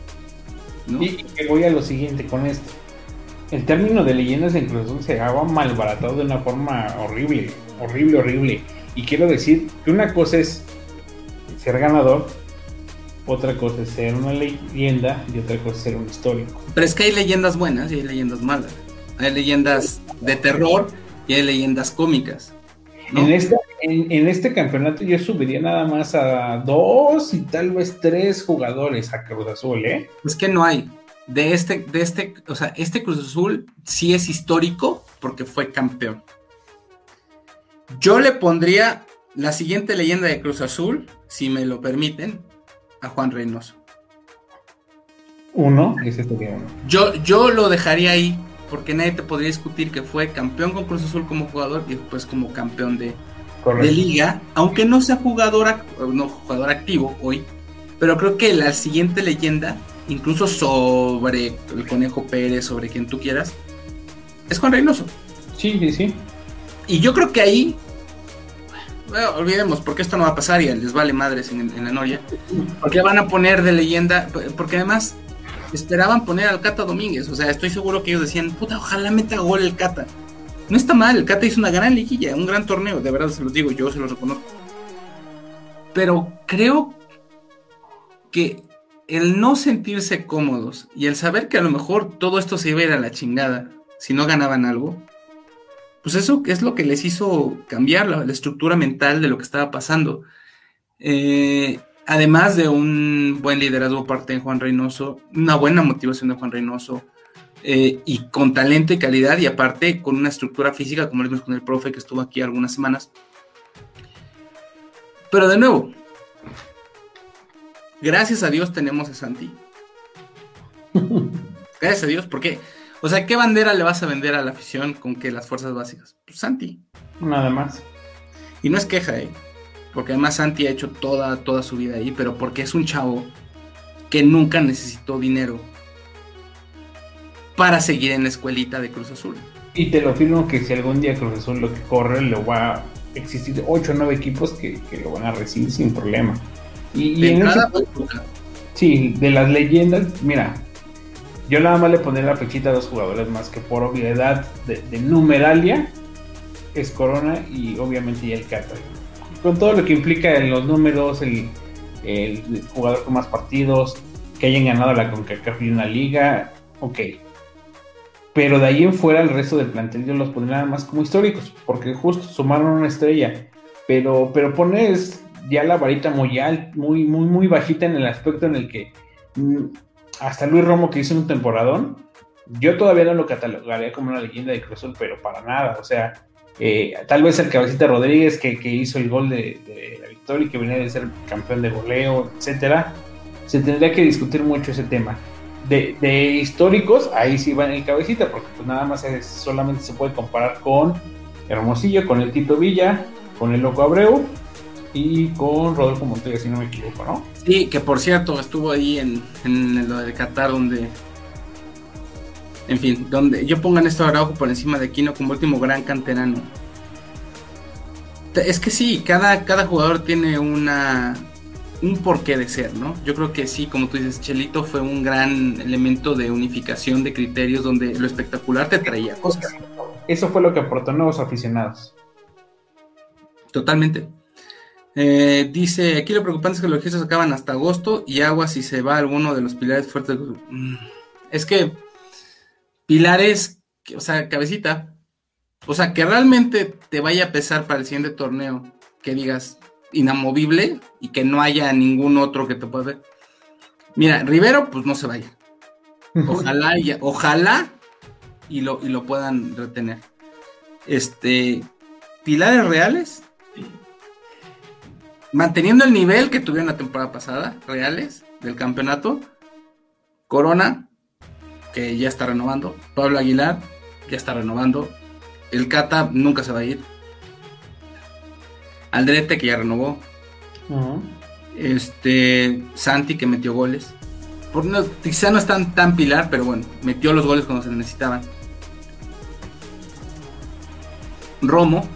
Y voy a lo siguiente con esto. El término de leyendas en Cruz Azul se ha malbaratado de una forma horrible, horrible, horrible. Y quiero decir que una cosa es ser ganador, otra cosa es ser una leyenda y otra cosa es ser un histórico.
Pero es que hay leyendas buenas y hay leyendas malas. Hay leyendas de terror y hay leyendas cómicas.
En, esta, en, este campeonato yo subiría nada más a dos y tal vez tres jugadores a Cruz Azul, ¿eh?
Es que no hay. De este, de este, o sea, este Cruz Azul sí es histórico porque fue campeón. Yo le pondría la siguiente leyenda de Cruz Azul, si me lo permiten, a Juan Reynoso.
Uno, uno.
Yo, yo lo dejaría ahí porque nadie te podría discutir que fue campeón con Cruz Azul como jugador y después como campeón de, de liga, aunque no sea jugador, no, jugador activo hoy, pero creo que la siguiente leyenda, incluso sobre el Conejo Pérez, sobre quien tú quieras, es Juan Reynoso.
Sí, sí, sí.
Y yo creo que ahí, bueno, olvidemos, porque esto no va a pasar y les vale madres en, en la Noria, porque van a poner de leyenda, porque además esperaban poner al Cata Domínguez. O sea, estoy seguro que ellos decían, puta, ojalá meta gol el Cata. No está mal, el Cata hizo una gran liguilla, un gran torneo, de verdad se los digo, yo se los reconozco. Pero creo que el no sentirse cómodos y el saber que a lo mejor todo esto se iba a ir a la chingada si no ganaban algo, pues eso es lo que les hizo cambiar la, estructura mental de lo que estaba pasando. Eh, además de un buen liderazgo parte de Juan Reynoso, una buena motivación de Juan Reynoso, eh, y con talento y calidad, y aparte con una estructura física, como lo vimos con el profe que estuvo aquí algunas semanas. Pero de nuevo, gracias a Dios tenemos a Santi. Gracias a Dios, porque, o sea, ¿qué bandera le vas a vender a la afición con que las fuerzas básicas? Pues Santi.
Nada más.
Y no es queja, ¿eh? porque además Santi ha hecho toda, toda su vida ahí, pero porque es un chavo que nunca necesitó dinero para seguir en la escuelita de Cruz Azul.
Y te lo afirmo que si algún día Cruz Azul lo que corre, lo va a existir 8 o 9 equipos que, lo van a recibir sin problema. Y, en Sí, de las leyendas, mira, yo nada más le pondré la fechita a dos jugadores más que por obviedad de, de numeralia es Corona y obviamente ya el Cata con todo lo que implica en los números, el, jugador con más partidos, que hayan ganado la CONCACAF y una liga, ok. Pero de ahí en fuera el resto del plantel yo los pondría más como históricos, porque justo sumaron una estrella. Pero, pero pones ya la varita muy alta, muy, muy, muy bajita en el aspecto en el que mm, hasta Luis Romo que hizo un temporadón, yo todavía no lo catalogaría como una leyenda de Cruz Azul, pero para nada, o sea, eh, tal vez el Cabecita Rodríguez que, hizo el gol de, la victoria y que venía de ser campeón de goleo, etcétera, se tendría que discutir mucho ese tema. De, históricos, ahí sí va en el Cabecita, porque pues nada más solamente se puede comparar con Hermosillo, con el Tito Villa, con el Loco Abreu y con Rodolfo Montoya, si no me equivoco, ¿no?
Sí, que por cierto estuvo ahí en, en lo de Qatar, donde en fin, donde yo pongan esto Araujo por encima de Aquino como último gran canterano. Es que sí, cada, cada jugador tiene una un porqué de ser, ¿no? Yo creo que sí, como tú dices, Chelito fue un gran elemento de unificación de criterios donde lo espectacular te traía cosas.
Eso fue lo que aportó nuevos aficionados.
Totalmente. Eh, dice, aquí lo preocupante es que los registros acaban hasta agosto y agua si se va alguno de los pilares fuertes. Mm, es que pilares, o sea, cabecita, o sea, que realmente te vaya a pesar para el siguiente torneo, que digas inamovible y que no haya ningún otro que te pueda ver. Mira, Rivero, pues no se vaya. Ojalá, y, ojalá y lo, y lo puedan retener. Este, pilares reales, manteniendo el nivel que tuvieron la temporada pasada, reales, del campeonato. Corona, que ya está renovando. Pablo Aguilar, ya está renovando. El Cata nunca se va a ir. Aldrete, que ya renovó. Este. Santi, que metió goles. Por no, quizá no están tan pilar, pero bueno, metió los goles cuando se necesitaban. Romo.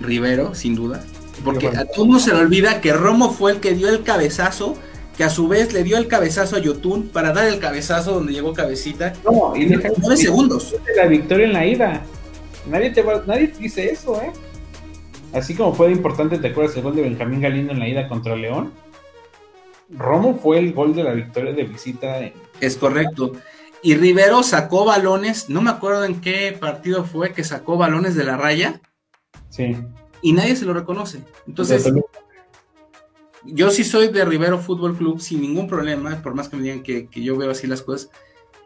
Rivero, sin duda. Porque a todo mundo se le olvida que Romo fue el que dio el cabezazo que a su vez le dio el cabezazo a Yotun para dar el cabezazo donde llegó Cabecita.
No, y deja nueve segundos. La victoria en la ida. Nadie te, nadie dice eso, ¿eh? Así como fue importante, ¿te acuerdas el gol de Benjamín Galindo en la ida contra León? Romo fue el gol de la victoria de visita.
Es correcto. Y Rivero sacó balones, no me acuerdo en qué partido fue que sacó balones de la raya.
Sí.
Y nadie se lo reconoce. Entonces, yo sí soy de Rivero Fútbol Club sin ningún problema, por más que me digan que, yo veo así las cosas.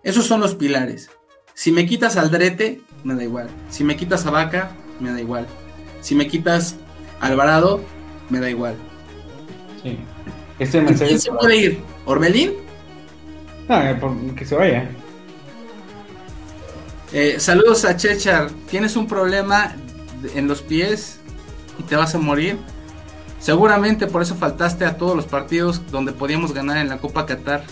Esos son los pilares. Si me quitas al Drete, me da igual. Si me quitas a Vaca, me da igual. Si me quitas a Alvarado, me da igual.
Sí. Este mensaje
¿Quién se puede ir? ¿Orbelín?
No, eh, que se vaya.
Eh, saludos a Chechar. ¿Tienes un problema en los pies y te vas a morir? Seguramente por eso faltaste a todos los partidos donde podíamos ganar en la Copa Qatar.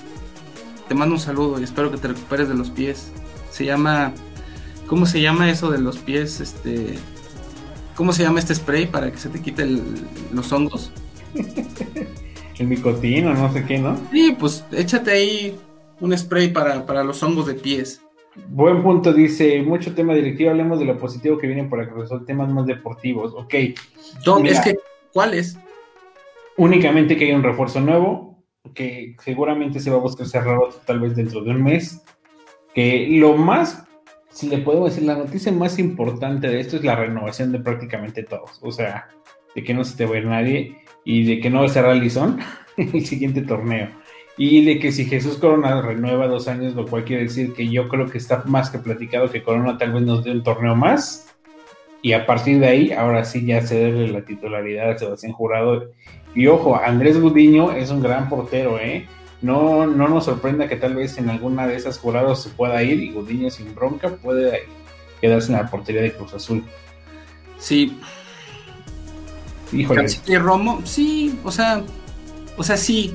Te mando un saludo y espero que te recuperes de los pies. Se llama. ¿Cómo se llama eso de los pies? Este. ¿Cómo se llama este spray para que se te quite los hongos?
el micotino, no sé qué, ¿no?
Sí, pues échate ahí un spray para, para los hongos de pies.
Buen punto, dice, mucho tema directivo, hablemos de lo positivo que viene por acá, son temas más deportivos, ok.
es que ¿Cuáles?
Únicamente que hay un refuerzo nuevo, que seguramente se va a buscar cerrado tal vez dentro de un mes. Que lo más, si le podemos decir, la noticia más importante de esto es la renovación de prácticamente todos. O sea, de que no se te va a ir nadie y de que no va a cerrar Lizón el siguiente torneo. Y de que si Jesús Corona renueva dos años, lo cual quiere decir que yo creo que está más que platicado que Corona tal vez nos dé un torneo más y a partir de ahí, ahora sí ya cederle la titularidad a Sebastián Jurado. Y ojo, Andrés Gudiño es un gran portero, ¿eh? No, no nos sorprenda que tal vez en alguna de esas jurados se pueda ir y Gudiño sin bronca puede quedarse en la portería de Cruz Azul.
Sí. Híjole. y Romo, sí, o sea, o sea, sí,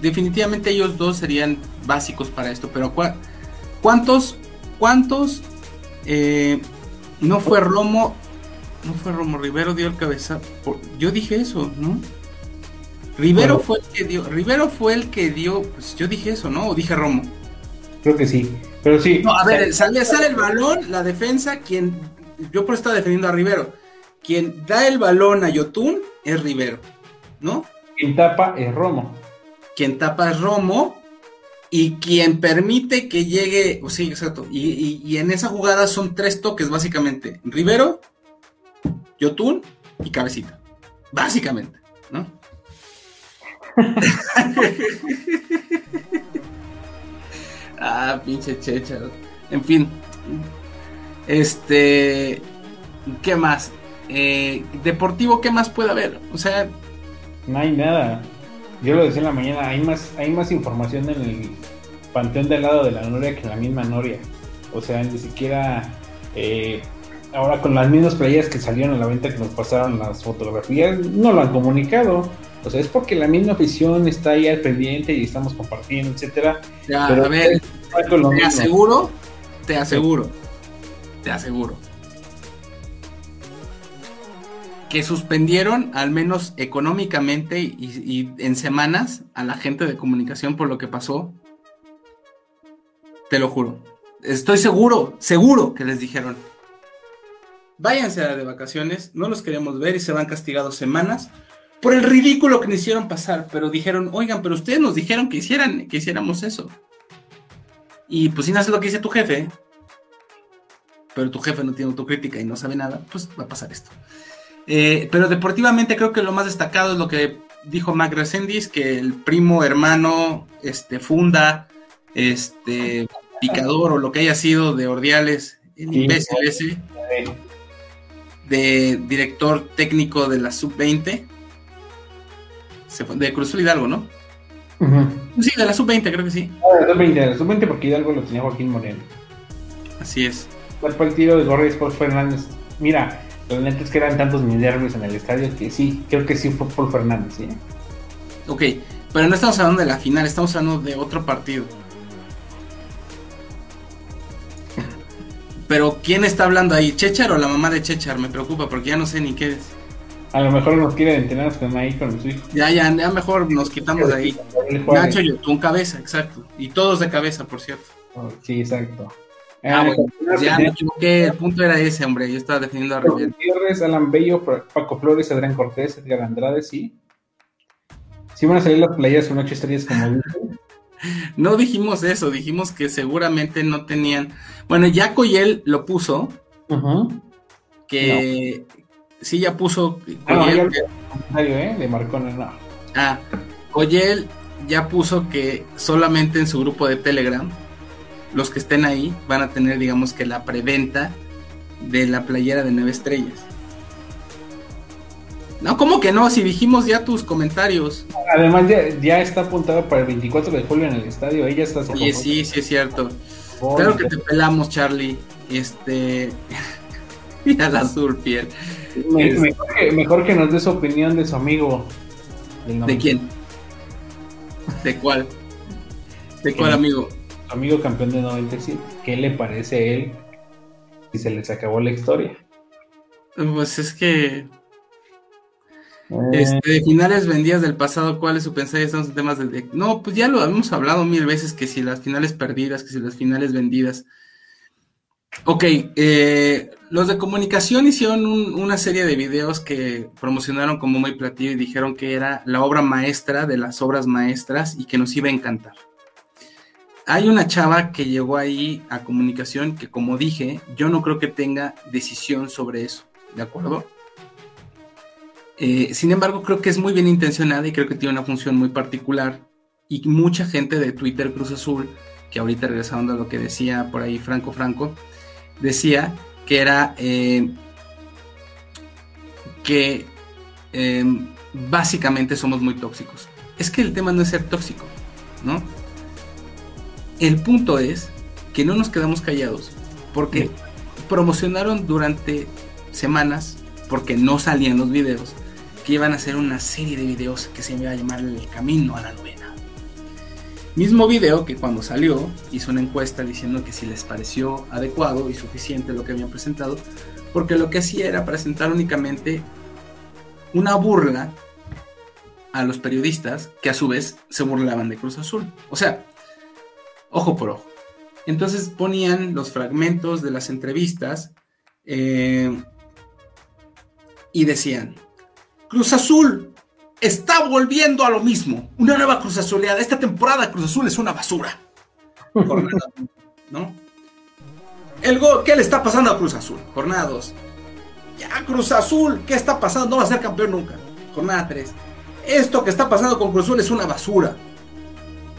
definitivamente ellos dos serían básicos para esto, pero ¿cuántos, cuántos eh, no fue Romo no fue Romo Rivero dio el cabezazo. Yo dije eso, ¿no? Rivero fue el que dio, Rivero fue el que dio, pues yo dije eso, ¿no? O dije Romo.
Creo que sí, pero sí.
No, a ver, sale, sale el balón, la defensa, quien, yo por estaba defendiendo a Rivero, quien da el balón a Yotun es Rivero, ¿no?
Quien tapa es Romo.
Quien tapa es Romo, y quien permite que llegue, o sí, exacto, y, y, en esa jugada son tres toques básicamente, Rivero, Yotun y Cabecita. Básicamente, ¿no? ah, pinche checha. En fin. Este. ¿Qué más? Eh, deportivo, ¿qué más puede haber? O sea.
No hay nada. Yo lo decía en la mañana, hay más, hay más información en el panteón del lado de la Noria que en la misma Noria. O sea, ni siquiera. Eh, ahora con las mismas playas que salieron a la venta que nos pasaron las fotografías, no lo han comunicado. O sea, es porque la misma afición está ahí al pendiente y estamos compartiendo, etcétera.
Ya, a ver, te aseguro, te aseguro, te aseguro. Que suspendieron, al menos económicamente y, en semanas, a la gente de comunicación por lo que pasó. Te lo juro. Estoy seguro, seguro que les dijeron. Váyanse a de vacaciones, no los queremos ver y se van castigados semanas por el ridículo que nos hicieron pasar, pero dijeron, oigan, pero ustedes nos dijeron que hicieran, que hiciéramos eso. Y pues si no haces lo que dice tu jefe, pero tu jefe no tiene autocrítica y no sabe nada, pues va a pasar esto. Eh, pero deportivamente creo que lo más destacado es lo que dijo Mac Resendis, que el primo hermano este, funda, este picador o lo que haya sido de Ordiales, el imbécil ese, de director técnico de la sub-20, de Cruzul Hidalgo, ¿no? Sí, de la sub-20, creo que sí.
Ah, de la sub-20, de la sub-20 porque Hidalgo lo tenía Joaquín Moreno.
Así es.
¿Cuál fue el tiro de Gorri Sports Fernández? Mira, los netos que eran tantos nervios en el estadio que sí, creo que sí fue por Fernández, ¿sí?
Ok, pero no estamos hablando de la final, estamos hablando de otro partido. Pero ¿quién está hablando ahí? ¿Chechar o la mamá de Chechar? Me preocupa porque ya no sé ni qué es.
A lo mejor nos quiere entrenar con ahí con su hijo.
Ya, ya, ya mejor nos quitamos de ahí. Nacho y con cabeza, exacto. Y todos de cabeza, por cierto.
Oh, sí, exacto.
Ah, bueno, ya me equivoqué, el punto era ese, hombre, yo estaba defendiendo a Rubén.
Gutiérrez, Alan Bello, Paco Flores, Adrián Cortés, Edgar Andrade, sí. Sí van a salir las playas con ocho estrellas como
No dijimos eso, dijimos que seguramente no tenían. Bueno, ya Coyel lo puso. Que, sí ya puso.
Ah, Coyel, ¿eh? De Marcone, no.
Ah, Coyel ya puso que solamente en su grupo de Telegram, los que estén ahí van a tener, digamos que la preventa de la playera de nueve estrellas. No, ¿cómo que no? Si dijimos ya tus comentarios.
Además, ya, está apuntado para el 24 de julio en el estadio. Ahí ya está.
Oye, sí, sí, es cierto. claro que te pelamos, Charlie. Este. y al azul, piel.
mejor, que, nos dé su opinión de su amigo.
¿De quién? ¿De cuál? ¿De cuál amigo?
Amigo campeón de 97. ¿Qué le parece a él si se les acabó la historia?
Pues es que. Este, de finales vendidas del pasado, ¿cuál es su pensamiento? Estamos en temas de. No, pues ya lo hemos hablado mil veces: que si las finales perdidas, que si las finales vendidas. Ok, eh, los de comunicación hicieron una serie de videos que promocionaron como muy platillo y dijeron que era la obra maestra de las obras maestras y que nos iba a encantar. Hay una chava que llegó ahí a comunicación que, como dije, yo no creo que tenga decisión sobre eso, ¿de acuerdo? Eh, sin embargo, creo que es muy bien intencionada y creo que tiene una función muy particular. Y mucha gente de Twitter Cruz Azul, que ahorita regresando a lo que decía por ahí Franco Franco, decía que era eh, que em, básicamente somos muy tóxicos. Es que el tema no es ser tóxico, ¿no? El punto es que no nos quedamos callados porque promocionaron durante semanas, porque no salían los videos, que iban a hacer una serie de videos que se iba a llamar El Camino a la Novena. Mismo video que cuando salió hizo una encuesta diciendo que si les pareció adecuado y suficiente lo que habían presentado, porque lo que hacía era presentar únicamente una burla a los periodistas que a su vez se burlaban de Cruz Azul. O sea, ojo por ojo. Entonces ponían los fragmentos de las entrevistas eh, y decían, Cruz Azul está volviendo a lo mismo. Una nueva Cruz Azuleada. Esta temporada Cruz Azul es una basura. ¿No? El ¿Qué le está pasando a Cruz Azul? Jornada 2. Ya, Cruz Azul, ¿qué está pasando? No va a ser campeón nunca. Jornada 3. Esto que está pasando con Cruz Azul es una basura.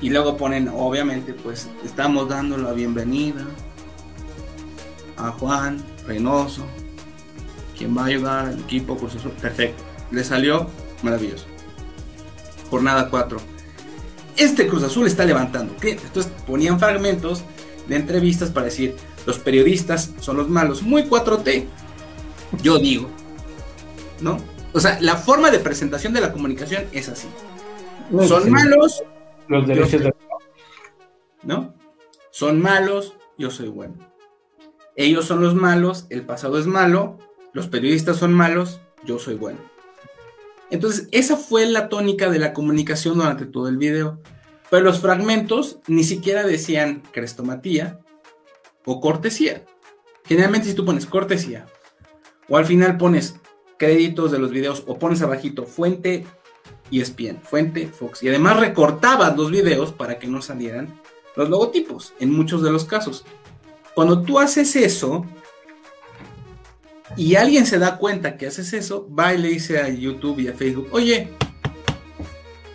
Y luego ponen, obviamente, pues estamos dando la bienvenida a Juan Reynoso, quien va a ayudar al equipo Cruz Azul. Perfecto. Le salió maravilloso. Jornada 4. Este Cruz Azul está levantando. ¿Qué? Entonces ponían fragmentos de entrevistas para decir, los periodistas son los malos. Muy 4T. Yo digo. ¿No? O sea, la forma de presentación de la comunicación es así. son malos.
Los derechos de...
¿No? Son malos, yo soy bueno. Ellos son los malos, el pasado es malo, los periodistas son malos, yo soy bueno. Entonces, esa fue la tónica de la comunicación durante todo el video. Pero los fragmentos ni siquiera decían crestomatía o cortesía. Generalmente si tú pones cortesía o al final pones créditos de los videos o pones abajito fuente ESPN, fuente Fox. Y además recortabas los videos para que no salieran los logotipos en muchos de los casos. Cuando tú haces eso y alguien se da cuenta que haces eso, va y le dice a YouTube y a Facebook, oye,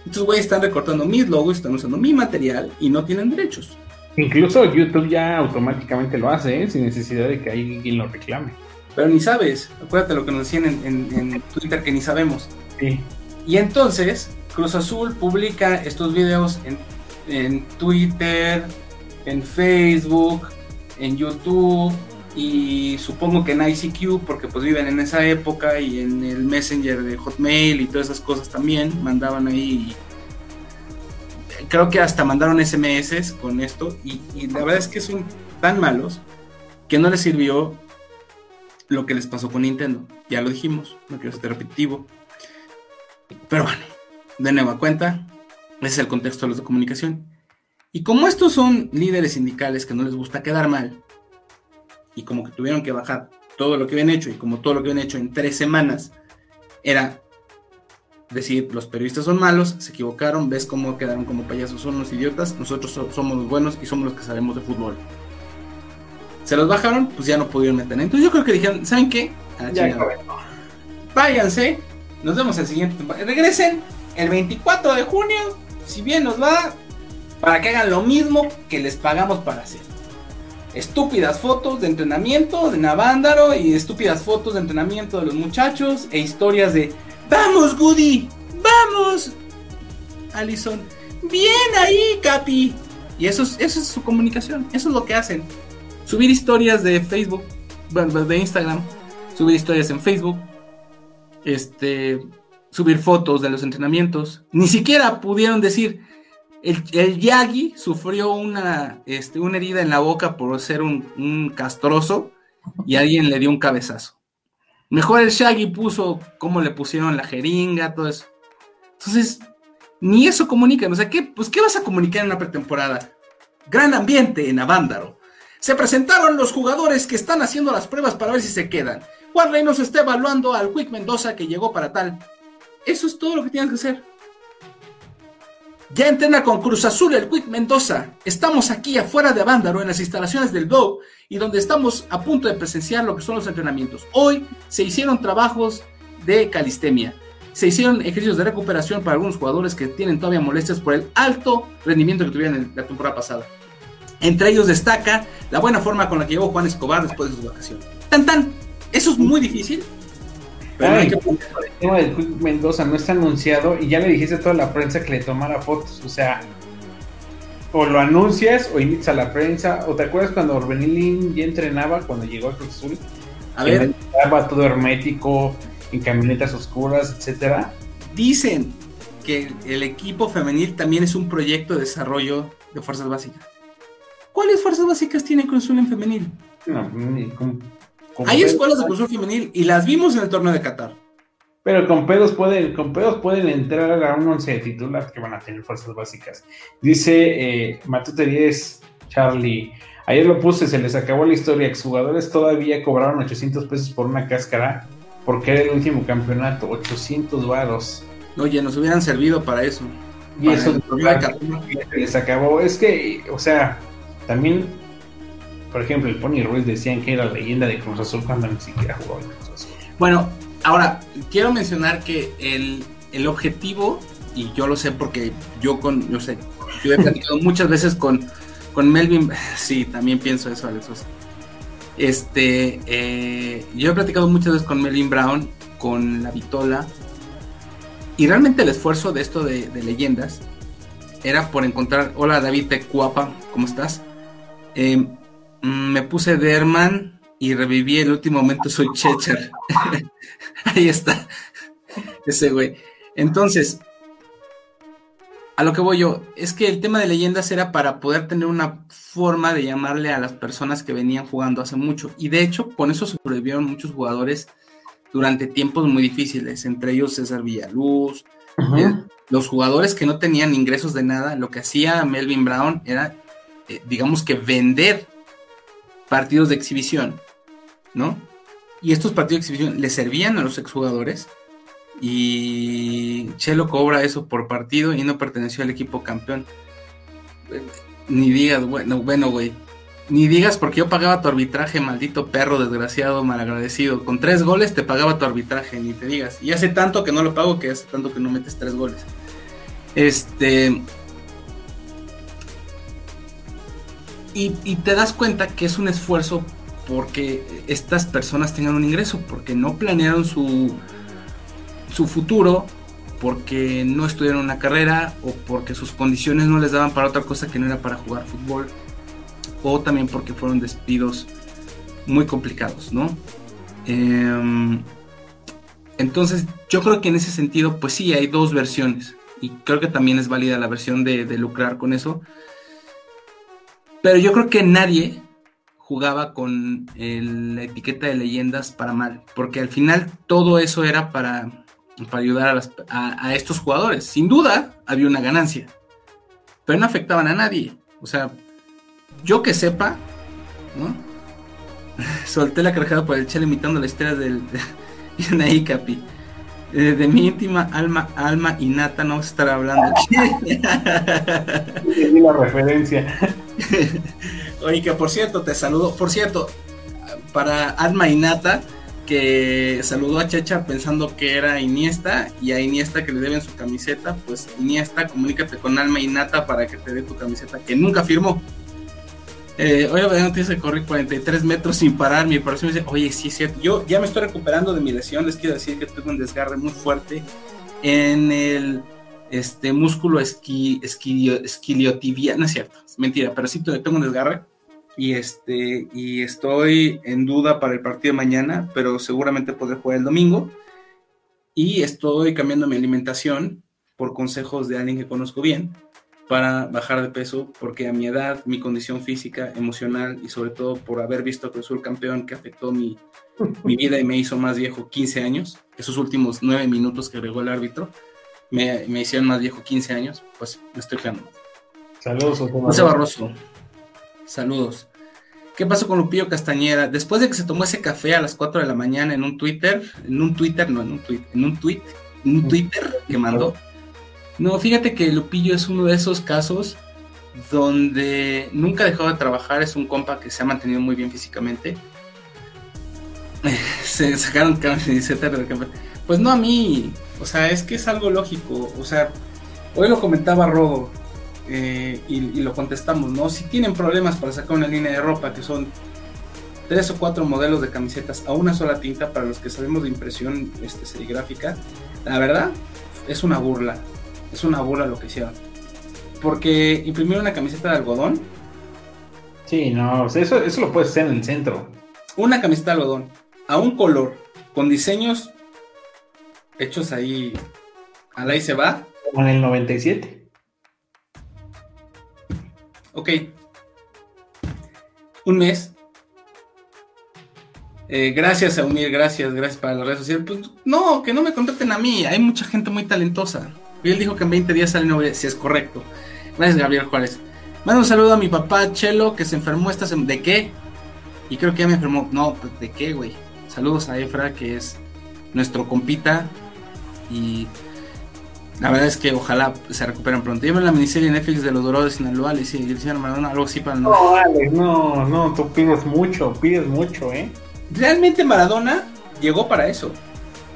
estos güeyes están recortando mis logos, están usando mi material y no tienen derechos.
Incluso YouTube ya automáticamente lo hace, ¿eh? sin necesidad de que alguien lo reclame.
Pero ni sabes, acuérdate lo que nos decían en, Twitter que ni sabemos.
Sí.
Y entonces, Cruz Azul publica estos videos en, en Twitter, en Facebook, en YouTube, y supongo que en ICQ porque pues viven en esa época y en el Messenger de Hotmail y todas esas cosas también mandaban ahí creo que hasta mandaron SMS con esto y, la verdad es que son tan malos que no les sirvió lo que les pasó con Nintendo. Ya lo dijimos no quiero ser repetitivo pero bueno de nueva cuenta ese es el contexto de los de comunicación y como estos son líderes sindicales que no les gusta quedar mal y como que tuvieron que bajar todo lo que habían hecho y como todo lo que habían hecho en tres semanas era decir, los periodistas son malos, se equivocaron, ves cómo quedaron como payasos, son los idiotas, nosotros somos los buenos y somos los que sabemos de fútbol. Se los bajaron, pues ya no pudieron meter. Entonces yo creo que dijeron, ¿saben qué? Váyanse, nos vemos el siguiente. Regresen el 24 de junio, si bien nos va, para que hagan lo mismo que les pagamos para hacer estúpidas fotos de entrenamiento de Navándaro y estúpidas fotos de entrenamiento de los muchachos e historias de ¡Vamos, Goody! ¡Vamos! Alison, bien ahí, Capi. Y eso es, eso es su comunicación, eso es lo que hacen. Subir historias de Facebook, de Instagram, subir historias en Facebook, este, subir fotos de los entrenamientos. Ni siquiera pudieron decir, el, Yagi sufrió una, este, una herida en la boca por ser un, castroso y alguien le dio un cabezazo. Mejor el Shaggy puso cómo le pusieron la jeringa, todo eso. Entonces, ni eso comunican. O sea, ¿qué, pues, ¿qué vas a comunicar en una pretemporada? Gran ambiente en Avándaro. Se presentaron los jugadores que están haciendo las pruebas para ver si se quedan. Juan Reynos está evaluando al Quick Mendoza que llegó para tal. Eso es todo lo que tienes que hacer. Ya entrena con Cruz Azul el Quick Mendoza. Estamos aquí afuera de Avándaro en las instalaciones del DOW y donde estamos a punto de presenciar lo que son los entrenamientos. Hoy se hicieron trabajos de calistemia. Se hicieron ejercicios de recuperación para algunos jugadores que tienen todavía molestias por el alto rendimiento que tuvieron en la temporada pasada. Entre ellos destaca la buena forma con la que llegó Juan Escobar después de su vacación. Tan tan, eso es muy difícil,
el tema del Quick Mendoza no está anunciado y ya le dijiste a toda la prensa que le tomara fotos. O sea, o lo anuncias o invitas a la prensa. ¿O te acuerdas cuando Orbelín ya entrenaba cuando llegó a Cruz Azul?
A ver.
Estaba todo hermético, en camionetas oscuras, etcétera.
Dicen que el equipo femenil también es un proyecto de desarrollo de fuerzas básicas. ¿Cuáles fuerzas básicas tiene Cruz Azul en femenil?
No,
hay escuelas de curso femenil y las vimos en el torneo de Qatar.
Pero con pedos pueden, con pedos pueden entrar a un once de titular que van a tener fuerzas básicas. Dice eh, Matute 10, Charlie. Ayer lo puse, se les acabó la historia. Exjugadores todavía cobraron 800 pesos por una cáscara porque era el último campeonato. 800 varos.
Oye, nos hubieran servido para eso.
Y eso se les acabó. Es que, o sea, también por ejemplo, el Pony Ruiz decían que era leyenda de Cruz Azul cuando ni siquiera jugó en Cruz Azul.
Bueno, ahora, quiero mencionar que el, objetivo y yo lo sé porque yo con, yo sé, yo he platicado muchas veces con, con Melvin, sí, también pienso eso, Alex. Este, eh, yo he platicado muchas veces con Melvin Brown, con la Vitola, y realmente el esfuerzo de esto de, leyendas era por encontrar, hola David Tecuapa, ¿cómo estás? Mm, me puse Derman y reviví el último momento, soy Checher. Ahí está, ese güey. Entonces, a lo que voy yo, es que el tema de leyendas era para poder tener una forma de llamarle a las personas que venían jugando hace mucho. Y de hecho, con eso sobrevivieron muchos jugadores durante tiempos muy difíciles, entre ellos César Villaluz. Eh, los jugadores que no tenían ingresos de nada, lo que hacía Melvin Brown era, eh, digamos que vender partidos de exhibición, ¿no? Y estos partidos de exhibición le servían a los exjugadores y Chelo cobra eso por partido y no perteneció al equipo campeón. Ni digas, bueno, bueno, güey. Ni digas porque yo pagaba tu arbitraje, maldito perro desgraciado, malagradecido. Con tres goles te pagaba tu arbitraje, ni te digas. Y hace tanto que no lo pago que hace tanto que no metes tres goles. Este. Y, te das cuenta que es un esfuerzo porque estas personas tengan un ingreso, porque no planearon su, su futuro porque no estudiaron una carrera o porque sus condiciones no les daban para otra cosa que no era para jugar fútbol o también porque fueron despidos muy complicados, ¿no? Em, entonces yo creo que en ese sentido pues sí hay dos versiones y creo que también es válida la versión de lucrar con eso pero yo creo que nadie jugaba con la etiqueta de leyendas para mal, porque al final todo eso era para para ayudar a, estos jugadores. Sin duda, había una ganancia, pero no afectaban a nadie. O sea, yo que sepa, ¿no? Solté la carajada por el chale imitando la historia del de, Capi. Eh, de mi íntima alma, alma innata, no vamos a estar hablando aquí.
la referencia.
Oye, que por cierto, te saludo. Por cierto, para alma innata, que saludó a Checha pensando que era Iniesta y a Iniesta que le deben su camiseta, pues Iniesta, comunícate con Alma Inata para que te dé tu camiseta que nunca firmó. Eh, no tienes que correr 43 metros sin parar. Mi operación me dice, oye, sí es cierto. Yo ya me estoy recuperando de mi lesión. Les quiero decir que tuve un desgarre muy fuerte en el este, músculo esqui, esquiliotibial. No es cierto, es mentira, pero sí tengo un desgarre y este y estoy en duda para el partido de mañana, pero seguramente podré jugar el domingo. Y estoy cambiando mi alimentación por consejos de alguien que conozco bien para bajar de peso, porque a mi edad, mi condición física, emocional y sobre todo por haber visto a Cruz Azul campeón que afectó mi, mi vida y me hizo más viejo 15 años, esos últimos 9 minutos que agregó el árbitro, me, me hicieron más viejo 15 años, pues me estoy quedando.
Saludos,
José Barroso. Saludos. ¿Qué pasó con Lupillo Castañeda? Después de que se tomó ese café a las 4 de la mañana en un Twitter, en un Twitter, no, en un tweet, en un tweet, en un Twitter que mandó. No, fíjate que Lupillo es uno de esos casos donde nunca dejó de trabajar, es un compa que se ha mantenido muy bien físicamente. se sacaron camiseta de Pues no a mí, o sea, es que es algo lógico, o sea, hoy lo comentaba Rodo, eh, y, lo contestamos, ¿no? Si tienen problemas para sacar una línea de ropa que son tres o cuatro modelos de camisetas a una sola tinta para los que sabemos de impresión este, serigráfica, la verdad es una burla, es una burla lo que hicieron. Porque imprimir una camiseta de algodón.
Sí, no, eso, eso lo puedes hacer en el centro.
Una camiseta de algodón, a un color, con diseños hechos ahí, al ahí se va.
Como en el 97
ok, un mes. Eh, gracias a unir, gracias, gracias para las redes sociales. Pues no, que no me contacten a mí, hay mucha gente muy talentosa. Y él dijo que en 20 días sale novia, si es correcto. Gracias, Gabriel Juárez. Mando un saludo a mi papá Chelo, que se enfermó esta semana. ¿De qué? Y creo que ya me enfermó. No, pues, ¿de qué, güey? Saludos a Efra, que es nuestro compita. Y la verdad es que ojalá se recuperen pronto. Lleven la miniserie Netflix de los Dorados de Sinaloa y si Maradona, algo así para
no. No, Alex, no, no, tú pides mucho, pides mucho, ¿eh?
Realmente Maradona llegó para eso.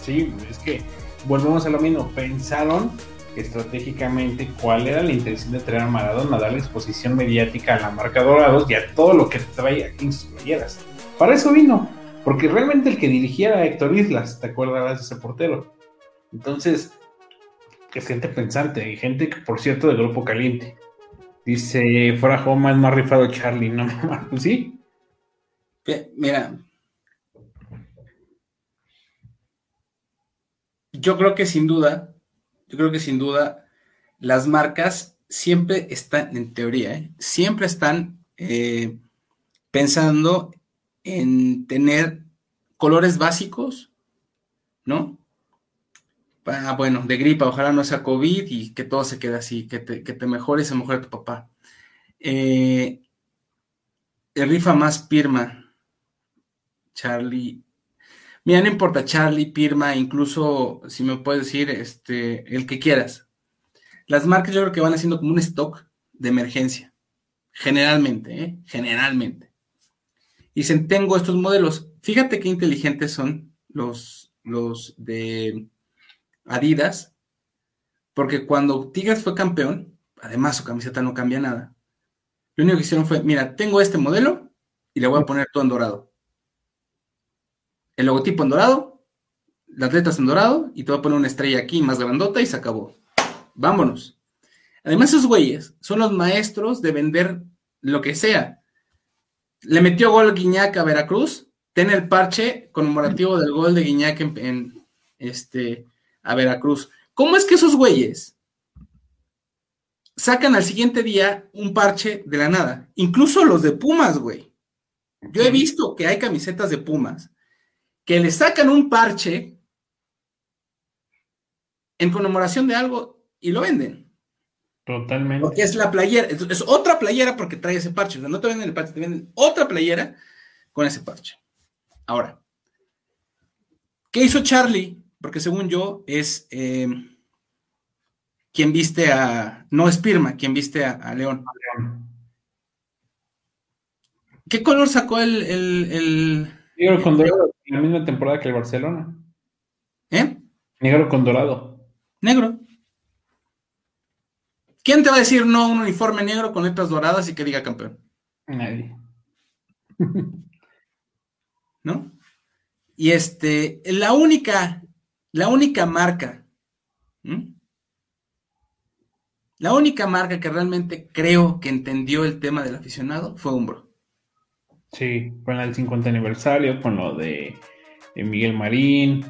Sí, es que volvemos a lo mismo. Pensaron estratégicamente cuál era la intención de traer a Maradona, darle exposición mediática a la marca Dorados y a todo lo que trae aquí en sus playeras. Para eso vino, porque realmente el que dirigía era Héctor Islas, ¿te acuerdas de ese portero? Entonces, es gente pensante y gente, por cierto, del Grupo Caliente. Dice, fuera Homa es más rifado Charlie, ¿no? Pues sí.
Mira, yo creo que sin duda, yo creo que sin duda las marcas siempre están, en teoría, ¿eh? siempre están eh, pensando en tener colores básicos, ¿no? Ah, bueno, de gripa, ojalá no sea COVID y que todo se quede así, que te, que te mejore y se mejore tu papá. Eh, el rifa más Pirma, Charlie. Mira, no importa, Charlie, Pirma, incluso si me puedes decir, este, el que quieras. Las marcas yo creo que van haciendo como un stock de emergencia. Generalmente, ¿eh? Generalmente. Y dicen, tengo estos modelos. Fíjate qué inteligentes son los, los de Adidas, porque cuando Tigres fue campeón, además su camiseta no cambia nada. Lo único que hicieron fue, mira, tengo este modelo y le voy a poner todo en dorado. El logotipo en dorado, las letras en dorado y te voy a poner una estrella aquí más grandota y se acabó. Vámonos. Además, esos güeyes son los maestros de vender lo que sea. Le metió gol Guiñac a Veracruz, ten el parche conmemorativo del gol de Guiñac en este, a Veracruz. ¿Cómo es que esos güeyes sacan al siguiente día un parche de la nada? Incluso los de Pumas, güey. Yo he visto que hay camisetas de Pumas que le sacan un parche en conmemoración de algo y lo venden.
Totalmente.
Porque es la playera, es, otra playera porque trae ese parche. O sea, no te venden el parche, te venden otra playera con ese parche. Ahora, ¿qué hizo Charlie porque según yo es eh, quien viste a, no es Pirma, quien viste a, León. ¿Qué color sacó el... el,
Negro con dorado, en la misma temporada que el Barcelona.
¿Eh?
Negro con dorado.
Negro. ¿Quién te va a decir no un uniforme negro con letras doradas y que diga campeón?
Nadie.
¿No? Y este, la única la única marca, la única marca que realmente creo que entendió el tema del aficionado fue Umbro.
Sí, con el 50 aniversario, con lo de, Miguel Marín,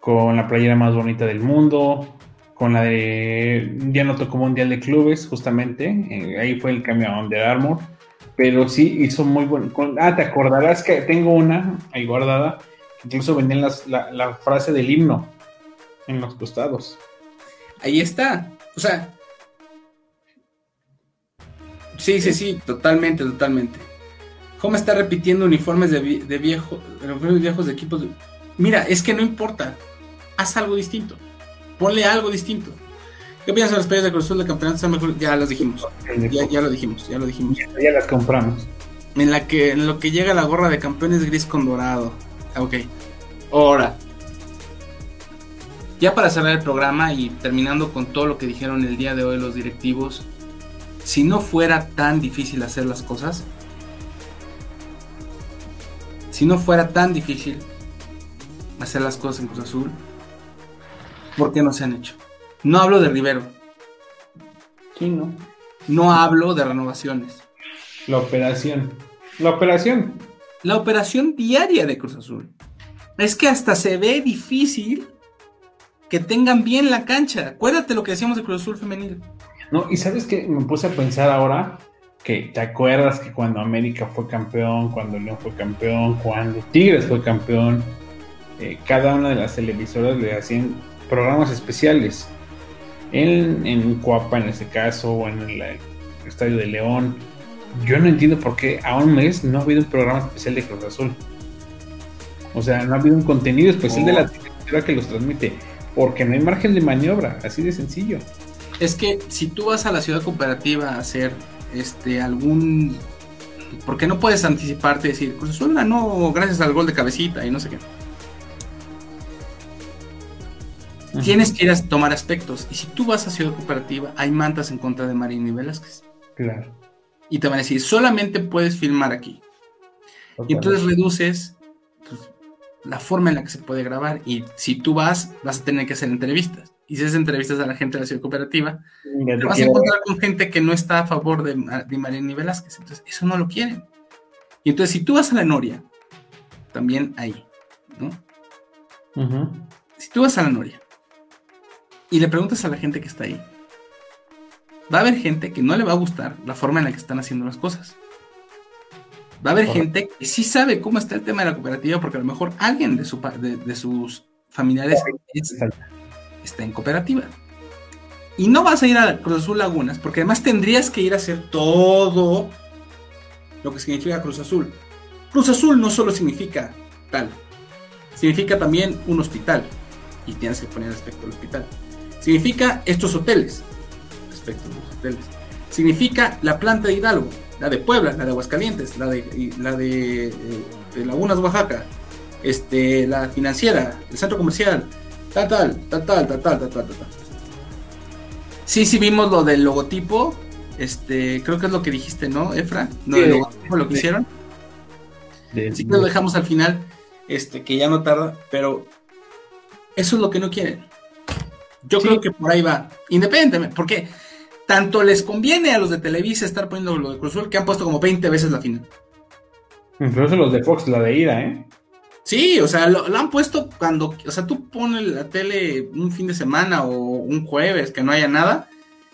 con la playera más bonita del mundo, con la de ya no tocó Mundial de Clubes, justamente, eh, ahí fue el cambio a Under Armour, pero sí hizo muy bueno. ah, te acordarás que tengo una ahí guardada, incluso vendían la, la, frase del himno en los costados.
Ahí está. O sea. Sí, sí, sí, totalmente, totalmente. ¿Cómo está repitiendo uniformes de, de viejo, uniformes viejos de equipos? Mira, es que no importa. Haz algo distinto. Ponle algo distinto. ¿Qué piensas de los playas de Cruz de campeonato? Mejor? Ya las dijimos. Ya, lo dijimos, ya lo dijimos.
Ya, las compramos.
En la que en lo que llega la gorra de campeones gris con dorado. Ok. Ahora, ya para cerrar el programa y terminando con todo lo que dijeron el día de hoy los directivos, si no fuera tan difícil hacer las cosas, si no fuera tan difícil hacer las cosas en Cruz Azul, ¿por qué no se han hecho? No hablo de Rivero.
Sí, no.
No hablo de renovaciones.
La operación. La operación.
La operación diaria de Cruz Azul. Es que hasta se ve difícil que tengan bien la cancha. Acuérdate lo que decíamos de Cruz Azul femenil.
No, y sabes que me puse a pensar ahora que te acuerdas que cuando América fue campeón, cuando León fue campeón, cuando Tigres fue campeón, eh, cada una de las televisoras le hacían programas especiales. En, en Cuapa, en este caso, o en el, Estadio de León. Yo no entiendo por qué a un mes no ha habido un programa especial de Cruz Azul. O sea, no ha habido un contenido especial de la oh. televisora que los transmite. Porque no hay margen de maniobra, así de sencillo.
Es que si tú vas a la ciudad cooperativa a hacer este algún porque no puedes anticiparte y decir, Cruz Azul ganó gracias al gol de cabecita y no sé qué. tienes que ir a tomar aspectos. Y si tú vas a Ciudad Cooperativa, hay mantas en contra de Marín y Velázquez.
Claro.
Y te van a decir, solamente puedes filmar aquí. Y entonces reduces pues, la forma en la que se puede grabar. Y si tú vas, vas a tener que hacer entrevistas. Y si haces entrevistas a la gente de la ciudad cooperativa, te vas a encontrar con gente que no está a favor de, de Marín y Velázquez. Entonces, eso no lo quieren. Y entonces, si tú vas a la Noria, también ahí, ¿no? Si tú vas a la Noria y le preguntas a la gente que está ahí, va a haber gente que no le va a gustar la forma en la que están haciendo las cosas. Va a haber gente que sí sabe cómo está el tema de la cooperativa porque a lo mejor alguien de, su, de, sus familiares está en cooperativa. Y no vas a ir a Cruz Azul Lagunas porque además tendrías que ir a hacer todo lo que significa Cruz Azul. Cruz Azul no solo significa tal, significa también un hospital. Y tienes que poner respecto al hospital. Significa estos hoteles. Respecto a los hoteles. Significa la planta de Hidalgo, la de Puebla, la de Aguascalientes, la de, la de, eh, Lagunas, Oaxaca, este, la financiera, el centro comercial, tal, tal, tal, tal, tal, tal, tal, tal, tal. Sí, sí vimos lo del logotipo, este, creo que es lo que dijiste, ¿no, Efra? No, sí, logotipo, lo que hicieron. sí que lo dejamos al final, este, que ya no tarda, pero eso es lo que no quieren. Yo creo que por ahí va, independientemente, porque tanto les conviene a los de Televisa estar poniendo lo de Cruzul que han puesto como 20 veces la final.
Incluso los de Fox, la de ida, ¿eh?
Sí, o sea, lo, han puesto cuando, o sea, tú pones la tele un fin de semana o un jueves que no haya nada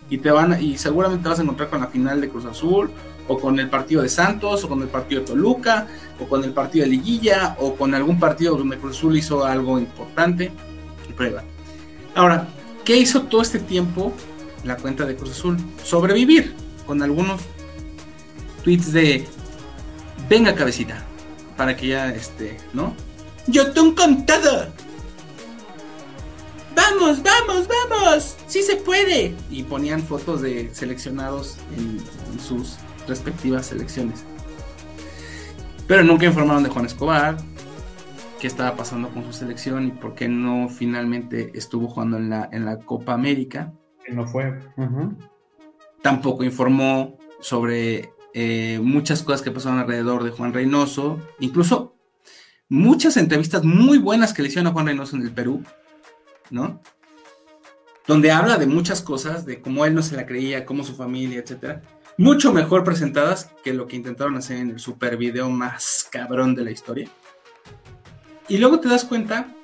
y te van y seguramente te vas a encontrar con la final de Cruz Azul o con el partido de Santos o con el partido de Toluca o con el partido de Liguilla o con algún partido donde Cruz Azul hizo algo importante prueba. Ahora, ¿qué hizo todo este tiempo la cuenta de Cruz Azul? Sobrevivir con algunos tweets de venga cabecita para que ya este, ¿no? Yo te contado. Vamos, vamos, vamos. Sí se puede. Y ponían fotos de seleccionados en, sus respectivas selecciones. Pero nunca informaron de Juan Escobar, qué estaba pasando con su selección y por qué no finalmente estuvo jugando en la, en la Copa América.
Que no fue.
Tampoco informó sobre eh, muchas cosas que pasaron alrededor de Juan Reynoso, incluso muchas entrevistas muy buenas que le hicieron a Juan Reynoso en el Perú, ¿no? Donde habla de muchas cosas, de cómo él no se la creía, cómo su familia, etcétera. Mucho mejor presentadas que lo que intentaron hacer en el super video más cabrón de la historia. Y luego te das cuenta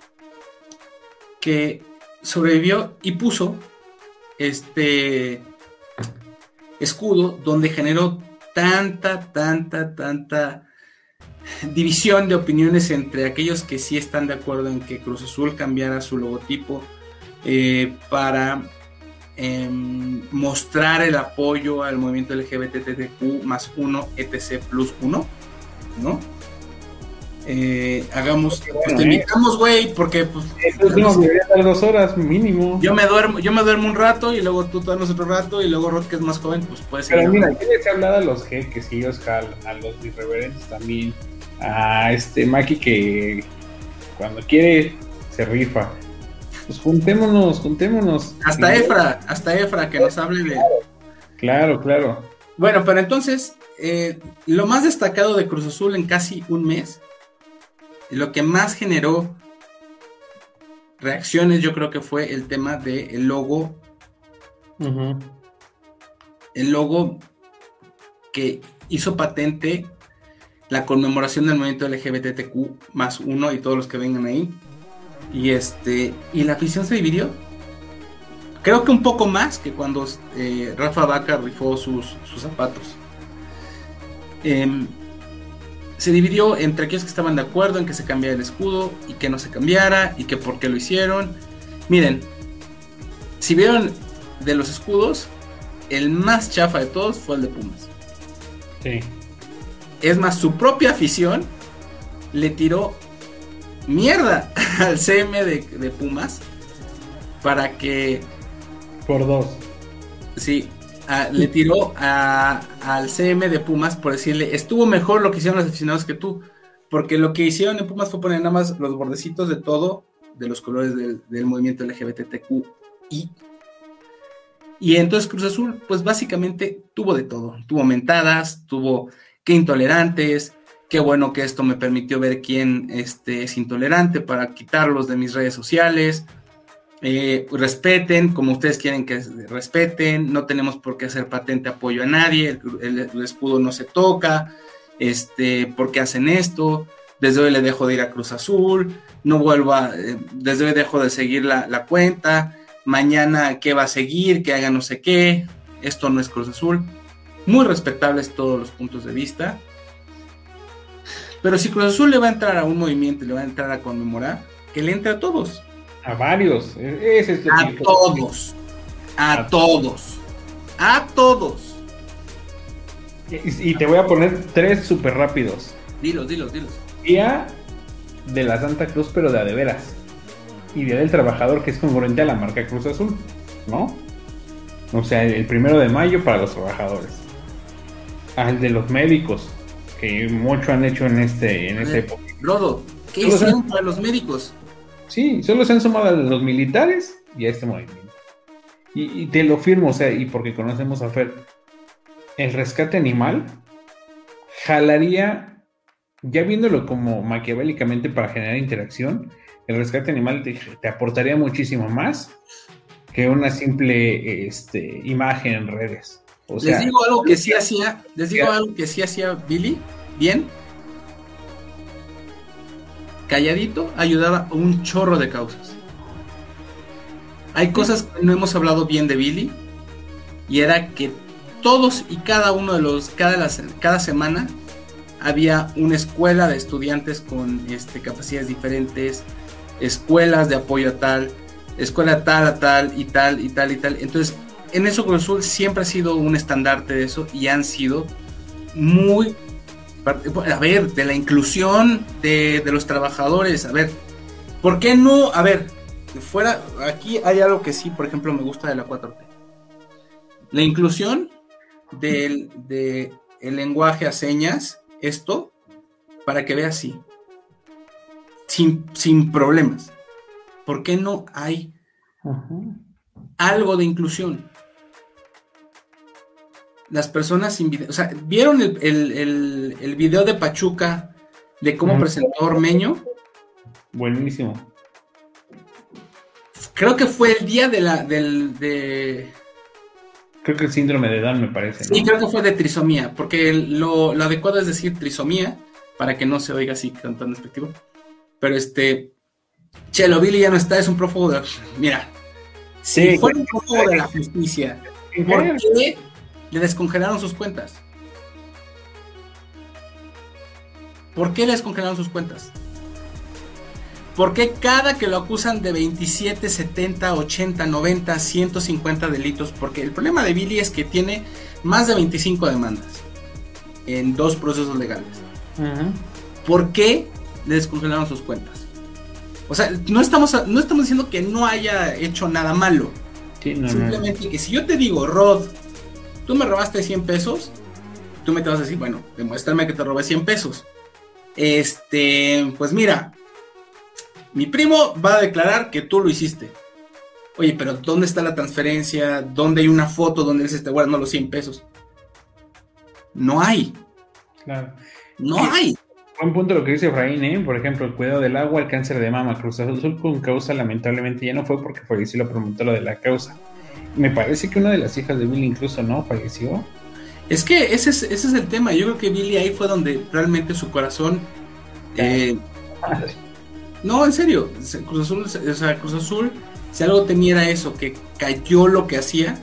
que sobrevivió y puso este escudo donde generó tanta, tanta, tanta división de opiniones entre aquellos que sí están de acuerdo en que Cruz Azul cambiara su logotipo eh, para em, mostrar el apoyo al movimiento LGBTQ más uno, etc. plus uno, ¿no? Eh, hagamos, pues te invitamos, güey, porque pues.
dos horas mínimo.
Yo me duermo, yo me duermo un rato y luego tú duermes otro rato y luego Rod, que es más joven, pues puede ser.
Pero mira, tienes que hablar a los jeques y ellos a los irreverentes también. A este Maki que cuando quiere se rifa. Pues juntémonos, juntémonos.
Hasta Efra, hasta Efra que nos hable de.
Claro, claro.
Bueno, pero entonces, eh, lo más destacado de Cruz Azul en casi un mes lo que más generó reacciones yo creo que fue el tema del logo. El logo que hizo patente la conmemoración del movimiento LGBTQ más uno y todos los que vengan ahí. Y este. Y la afición se dividió. Creo que un poco más que cuando eh, Rafa Vaca rifó sus, sus zapatos. Eh, se dividió entre aquellos que estaban de acuerdo en que se cambiara el escudo y que no se cambiara y que por qué lo hicieron. Miren, si vieron de los escudos, el más chafa de todos fue el de Pumas.
Sí.
Es más, su propia afición le tiró mierda al CM de, de Pumas para que...
Por dos.
Sí, le tiró al CM de Pumas por decirle, estuvo mejor lo que hicieron los aficionados que tú, porque lo que hicieron en Pumas fue poner nada más los bordecitos de todo de los colores del, del movimiento LGBTQI. Y entonces Cruz Azul, pues básicamente tuvo de todo. Tuvo mentadas, tuvo que intolerantes, qué bueno que esto me permitió ver quién este, es intolerante para quitarlos de mis redes sociales. Eh, respeten como ustedes quieren que respeten, no tenemos por qué hacer patente apoyo a nadie, el, escudo no se toca, este, ¿por qué hacen esto? Desde hoy le dejo de ir a Cruz Azul, no vuelvo a, eh, desde hoy dejo de seguir la, la cuenta, mañana qué va a seguir, que haga no sé qué, esto no es Cruz Azul. Muy respetables todos los puntos de vista. Pero si Cruz Azul le va a entrar a un movimiento le va a entrar a conmemorar, que le entre a todos.
A varios. E-,
a todos. A, todos. A todos.
Y, te voy a poner tres súper rápidos.
Dilos, dilos, dilos.
Día de la Santa Cruz, pero de a de veras. Y Día del Trabajador, que es congruente a la marca Cruz Azul, ¿no? O sea, el primero de mayo para los trabajadores. Al de los médicos, que mucho han hecho en este en esta época.
Rodo, ¿qué hicieron para los médicos?
Sí, solo se han sumado a los militares y a este movimiento. Y, te lo firmo, o sea, y porque conocemos a Fer, el rescate animal jalaría, ya viéndolo como maquiavélicamente para generar interacción, el rescate animal te, aportaría muchísimo más que una simple este, imagen en redes
les digo algo que sí hacía, les digo algo que sí hacía Billy, bien. Calladito ayudaba a un chorro de causas. Hay cosas que no hemos hablado bien de Billy y era que todos y cada uno de los cada, cada semana había una escuela de estudiantes con este, capacidades diferentes, escuelas de apoyo a tal, escuela tal a tal y tal y tal y tal. Entonces en eso Azul siempre ha sido un estandarte de eso y han sido muy a ver, de la inclusión de, los trabajadores, a ver, ¿por qué no? A ver, fuera, aquí hay algo que sí, por ejemplo, me gusta de la 4T. La inclusión del de el lenguaje a señas, esto, para que vea así, sin, sin problemas. ¿Por qué no hay algo de inclusión? Las personas sin video, o sea, ¿vieron el, video de Pachuca de cómo presentó Ormeño?
Buenísimo.
Creo que fue el día de la, del, de...
Creo que el síndrome de Down me parece.
Sí, creo que fue de trisomía, porque lo, adecuado es decir trisomía, para que no se oiga así tan, tan despectivo. Pero este, Chelo Billy ya no está, es un prófugo de... Mira, si fue un prófugo de la justicia, ¿por qué le descongelaron sus cuentas. ¿Por qué le descongelaron sus cuentas? ¿Por qué cada que lo acusan de 27, 70, 80, 90, 150 delitos? Porque el problema de Billy es que tiene más de 25 demandas en dos procesos legales. ¿Por qué le descongelaron sus cuentas? O sea, no estamos, no estamos diciendo que no haya hecho nada malo. Simplemente que si yo te digo, Rod, tú me robaste 100 pesos, tú me te vas a decir, bueno, demuéstrame que te robé 100 pesos. Este, pues mira, mi primo va a declarar que tú lo hiciste. Oye, pero ¿dónde está la transferencia? ¿Dónde hay una foto donde él se está guardando los 100 pesos? No hay.
Claro.
No hay.
Buen punto lo que dice Efraín, ¿eh? Por ejemplo, el cuidado del agua, el cáncer de mama. Cruz Azul con causa lamentablemente ya no fue porque falleció la promotora de la causa me parece que una de las hijas de Billy incluso no falleció.
Es que ese es, ese es el tema. Yo creo que Billy ahí fue donde realmente su corazón. Eh, no, en serio. Cruz Azul, o sea, Cruz Azul, si algo tenía eso, que cayó lo que hacía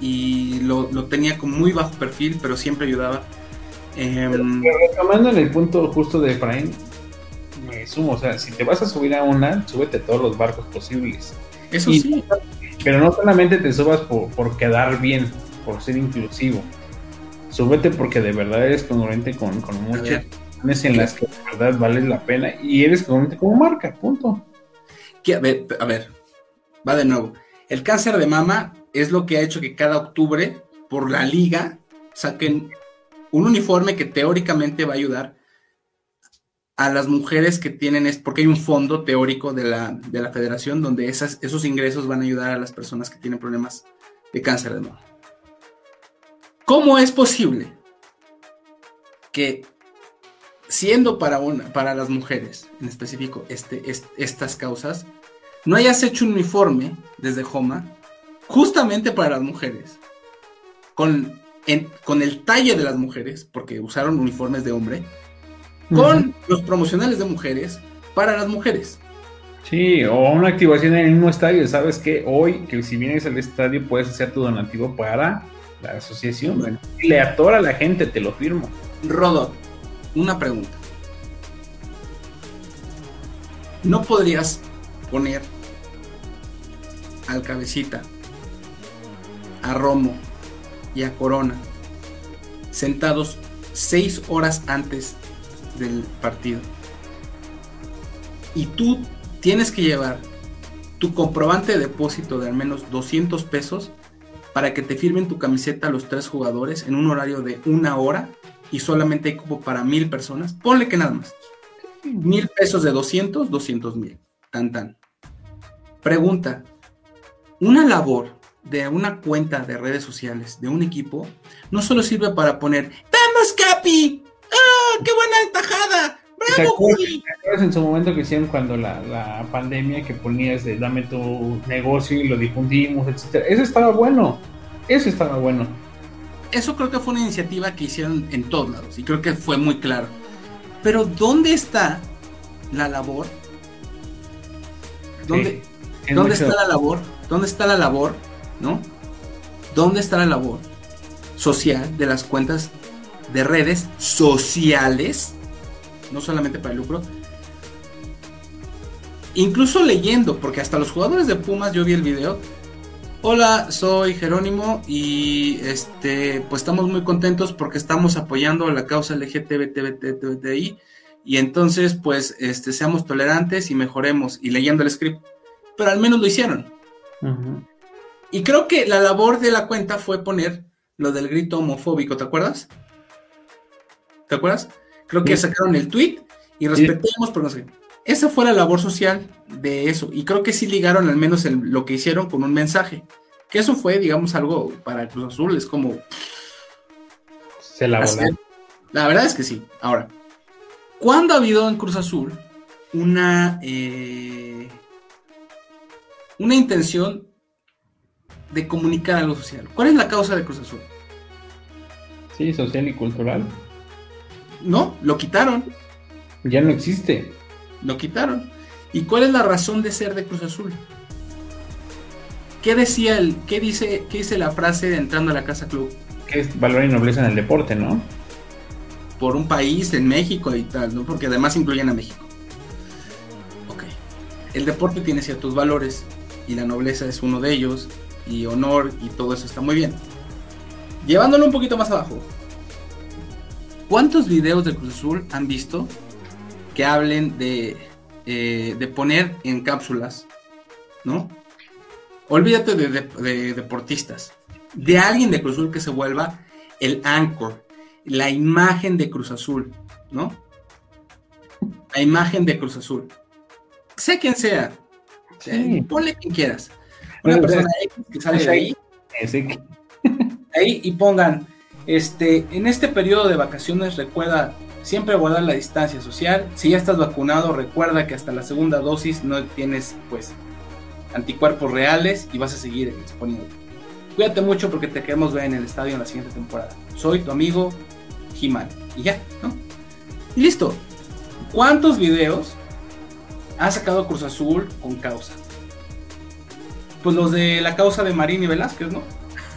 y lo, tenía con muy bajo perfil, pero siempre ayudaba.
Eh, retomando en el punto justo de Efraín, me sumo, o sea, si te vas a subir a una, súbete a todos los barcos posibles.
Eso sí.
Pero no solamente te subas por, quedar bien, por ser inclusivo. Súbete porque de verdad eres congruente con, con muchas en las que de verdad vales la pena y eres congruente como marca, punto.
a, ver, a ver, va de nuevo. El cáncer de mama es lo que ha hecho que cada octubre, por la liga, saquen un uniforme que teóricamente va a ayudar a las mujeres que tienen, es porque hay un fondo teórico de la, de la federación donde esas, esos ingresos van a ayudar a las personas que tienen problemas de cáncer de mama. ¿Cómo es posible que siendo para, una, para las mujeres, en específico este, estas causas, no hayas hecho un uniforme desde Homa justamente para las mujeres, con, con el talle de las mujeres, porque usaron uniformes de hombre, con los promocionales de mujeres para las mujeres.
Sí, o una activación en el mismo estadio. Sabes que hoy, que si vienes al estadio, puedes hacer tu donativo para la asociación. Le atora a la gente, te lo firmo.
Rodot, una pregunta. ¿No podrías poner al cabecita, a Romo y a Corona sentados seis horas antes partido? Y tú tienes que llevar tu comprobante de depósito de al menos 200 pesos para que te firmen tu camiseta los tres jugadores en un horario de una hora y solamente hay cupo para mil personas. Ponle que nada más. Mil pesos de 200, 200 mil. Tan tan. Pregunta. Una labor de una cuenta de redes sociales de un equipo no solo sirve para poner ¡Vamos, Capi! ¡Ah, qué buena entajada!
¿Te acuerdas, en su momento que hicieron cuando la, pandemia que ponías de dame tu negocio y lo difundimos, etcétera? Eso estaba bueno. Eso estaba bueno.
Eso creo que fue una iniciativa que hicieron en todos lados y creo que fue muy claro. Pero ¿dónde está la labor? ¿Dónde, ¿dónde está la labor? ¿Dónde está la labor? ¿No? ¿Dónde está la labor social de las cuentas de redes sociales no solamente para el lucro. Incluso leyendo, porque hasta los jugadores de Pumas, yo vi el video. Hola, soy Jerónimo y este, pues estamos muy contentos porque estamos apoyando la causa LGTBTI y entonces pues este, seamos tolerantes y mejoremos y leyendo el script. Pero al menos lo hicieron. Y creo que la labor de la cuenta fue poner lo del grito homofóbico, ¿te acuerdas? ¿Te acuerdas? Creo que sacaron el tweet y respetemos, pero no sé. Esa fue la labor social de eso. Y creo que sí ligaron al menos lo que hicieron con un mensaje. Que eso fue, digamos, algo para Cruz Azul. Es como.
Se la volaron.
La verdad es que sí. Ahora, ¿cuándo ha habido en Cruz Azul una. Eh, una intención de comunicar algo social? ¿Cuál es la causa de Cruz Azul?
Sí, social y cultural.
No, lo quitaron.
Ya no existe.
Lo quitaron. ¿Y cuál es la razón de ser de Cruz Azul? ¿Qué decía el, qué dice, qué dice la frase de entrando a la casa club?
Que es valor y nobleza en el deporte, ¿no?
Por un país en México y tal, ¿no? Porque además incluyen a México. Ok. El deporte tiene ciertos valores y la nobleza es uno de ellos y honor y todo eso está muy bien. Llevándolo un poquito más abajo, ¿Cuántos videos de Cruz Azul han visto que hablen de, eh, de poner en cápsulas, ¿no? Olvídate de, deportistas, de alguien de Cruz Azul que se vuelva el anchor, la imagen de Cruz Azul, ¿no? La imagen de Cruz Azul. Sea quien sea, ponle quien quieras. Una persona que sale de ahí, ahí y pongan este, en este periodo de vacaciones recuerda siempre guardar la distancia social. Si ya estás vacunado, recuerda que hasta la segunda dosis no tienes pues anticuerpos reales y vas a seguir exponiendo. Cuídate mucho porque te queremos ver en el estadio en la siguiente temporada. Soy tu amigo Jimán. Y ya, ¿no? Y listo. ¿Cuántos videos ha sacado Cruz Azul con causa? Pues los de la causa de Marín y Velázquez, ¿no?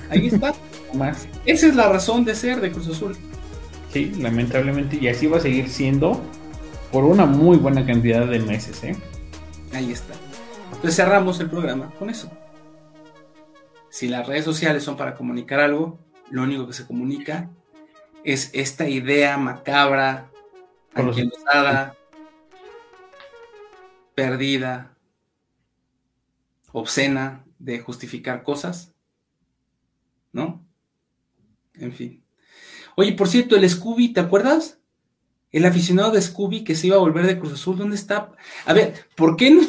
Ahí está. más. Esa es la razón de ser de Cruz Azul.
Sí, lamentablemente, y así va a seguir siendo por una muy buena cantidad de meses, ¿eh?
Ahí está. Entonces cerramos el programa con eso. Si las redes sociales son para comunicar algo, lo único que se comunica es esta idea macabra, anquilosada, perdida, obscena de justificar cosas, ¿no? En fin. Oye, por cierto, el Scooby, ¿te acuerdas? el aficionado de Scooby que se iba a volver de Cruz Azul, ¿dónde está? A ver, ¿por qué no?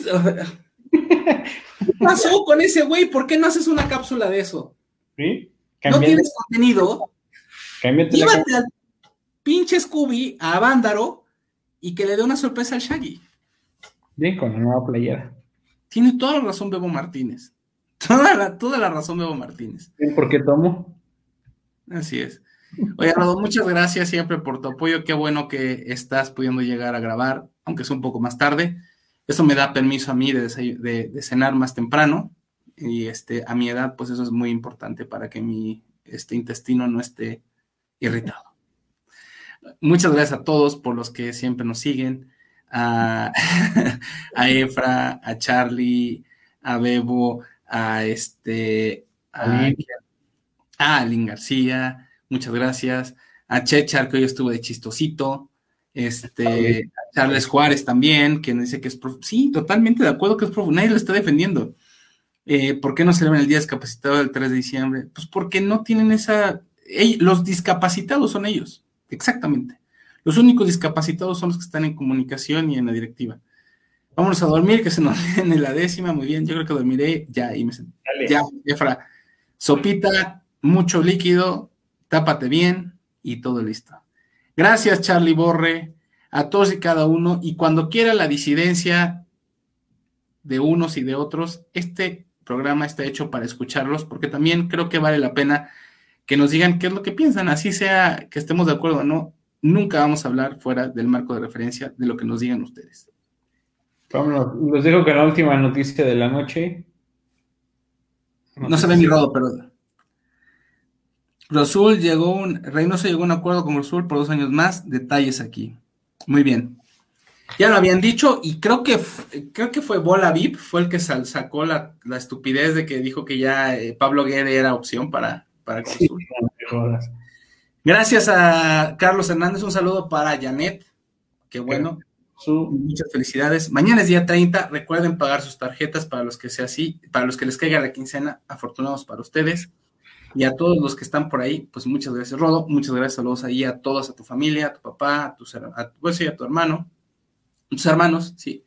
¿Qué pasó con ese güey? ¿Por qué no haces una cápsula de eso?
¿Sí?
No tienes contenido.
Cámbiate
Llévate al pinche Scooby a Vándaro y que le dé una sorpresa al Shaggy.
Bien, con la nueva playera.
Tiene toda la razón Bebo Martínez. Toda la, toda la razón Bebo Martínez.
¿Por qué tomo?
Así es. Oye, Rodo, muchas gracias siempre por tu apoyo. Qué bueno que estás pudiendo llegar a grabar, aunque es un poco más tarde. Eso me da permiso a mí de, cenar más temprano. Y este, a mi edad, pues eso es muy importante para que mi este, intestino no esté irritado. Muchas gracias a todos por los que siempre nos siguen. A, a Efra, a Charlie, a Bebo, a este, a Alin García, muchas gracias. A Chechar, que hoy estuvo de chistosito. Este, a Charles Juárez también, que dice que es prof... Sí, totalmente de acuerdo que es prof... Nadie lo está defendiendo. Eh, ¿Por qué no celebran el Día Discapacitado del 3 de diciembre? Pues porque no tienen esa. los discapacitados son ellos, exactamente. Los únicos discapacitados son los que están en comunicación y en la directiva. Vámonos a dormir, que se nos viene la décima. Muy bien, yo creo que dormiré ya y me Ya, Efra. Sopita, mucho líquido, tápate bien y todo listo. Gracias, Charlie Borre, a todos y cada uno. Y cuando quiera la disidencia de unos y de otros, este programa está hecho para escucharlos, porque también creo que vale la pena que nos digan qué es lo que piensan, así sea que estemos de acuerdo o no. Nunca vamos a hablar fuera del marco de referencia de lo que nos digan ustedes.
Vámonos, los dejo con la última noticia de la noche.
No, se ve mi rodo, pero Rosul llegó un, Reynoso llegó a un acuerdo con Rosul por dos años más. Detalles aquí. Muy bien. Ya lo habían dicho y creo que creo que fue Bola VIP, fue el que sacó la, estupidez de que dijo que ya eh, Pablo Guede era opción para, para Gracias a Carlos Hernández, un saludo para Janet. Qué bueno. Muchas felicidades. Mañana es día 30. Recuerden pagar sus tarjetas para los que sea así, para los que les caiga la quincena. Afortunados para ustedes. Y a todos los que están por ahí, pues muchas gracias, Rodo. Muchas gracias, saludos ahí a todos, a tu familia, a tu papá, a tu, a, pues, a tu hermano, a tus hermanos, sí.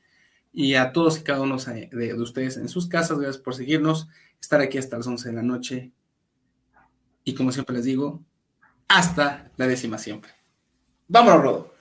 Y a todos y cada uno de, ustedes en sus casas, gracias por seguirnos, estar aquí hasta las 11 de la noche. Y como siempre les digo, hasta la décima siempre. Vámonos, Rodo.